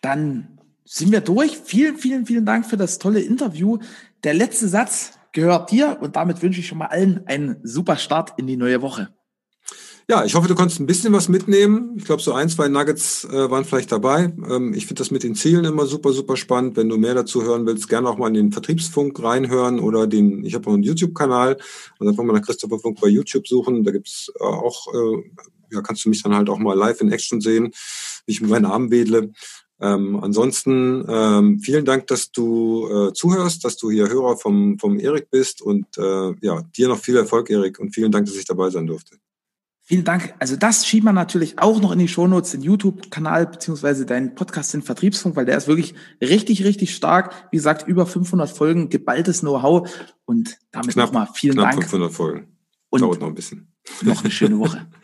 Dann sind wir durch. Vielen, vielen, vielen Dank für das tolle Interview. Der letzte Satz gehört dir und damit wünsche ich schon mal allen einen super Start in die neue Woche. Ja, ich hoffe, du konntest ein bisschen was mitnehmen. Ich glaube, so ein, zwei Nuggets äh, waren vielleicht dabei. Ähm, ich finde das mit den Zielen immer super, super spannend. Wenn du mehr dazu hören willst, gerne auch mal in den Vertriebsfunk reinhören oder den, ich habe auch einen YouTube-Kanal und einfach mal nach Christopher Funk bei YouTube suchen. Da gibt's äh, auch, äh, ja, kannst du mich dann halt auch mal live in Action sehen wie ich mit meinen Armen wedle. Ähm, ansonsten ähm, vielen Dank, dass du äh, zuhörst, dass du hier Hörer vom, vom Erik bist und äh, ja, dir noch viel Erfolg, Erik, und vielen Dank, dass ich dabei sein durfte. Vielen Dank. Also das schiebt man natürlich auch noch in die Shownotes, den YouTube-Kanal beziehungsweise deinen Podcast in Vertriebsfunk, weil der ist wirklich richtig, richtig stark. Wie gesagt, über 500 Folgen, geballtes Know-how und damit nochmal vielen knapp Dank. 500 Folgen. Und Dauert noch ein bisschen. Noch eine schöne Woche.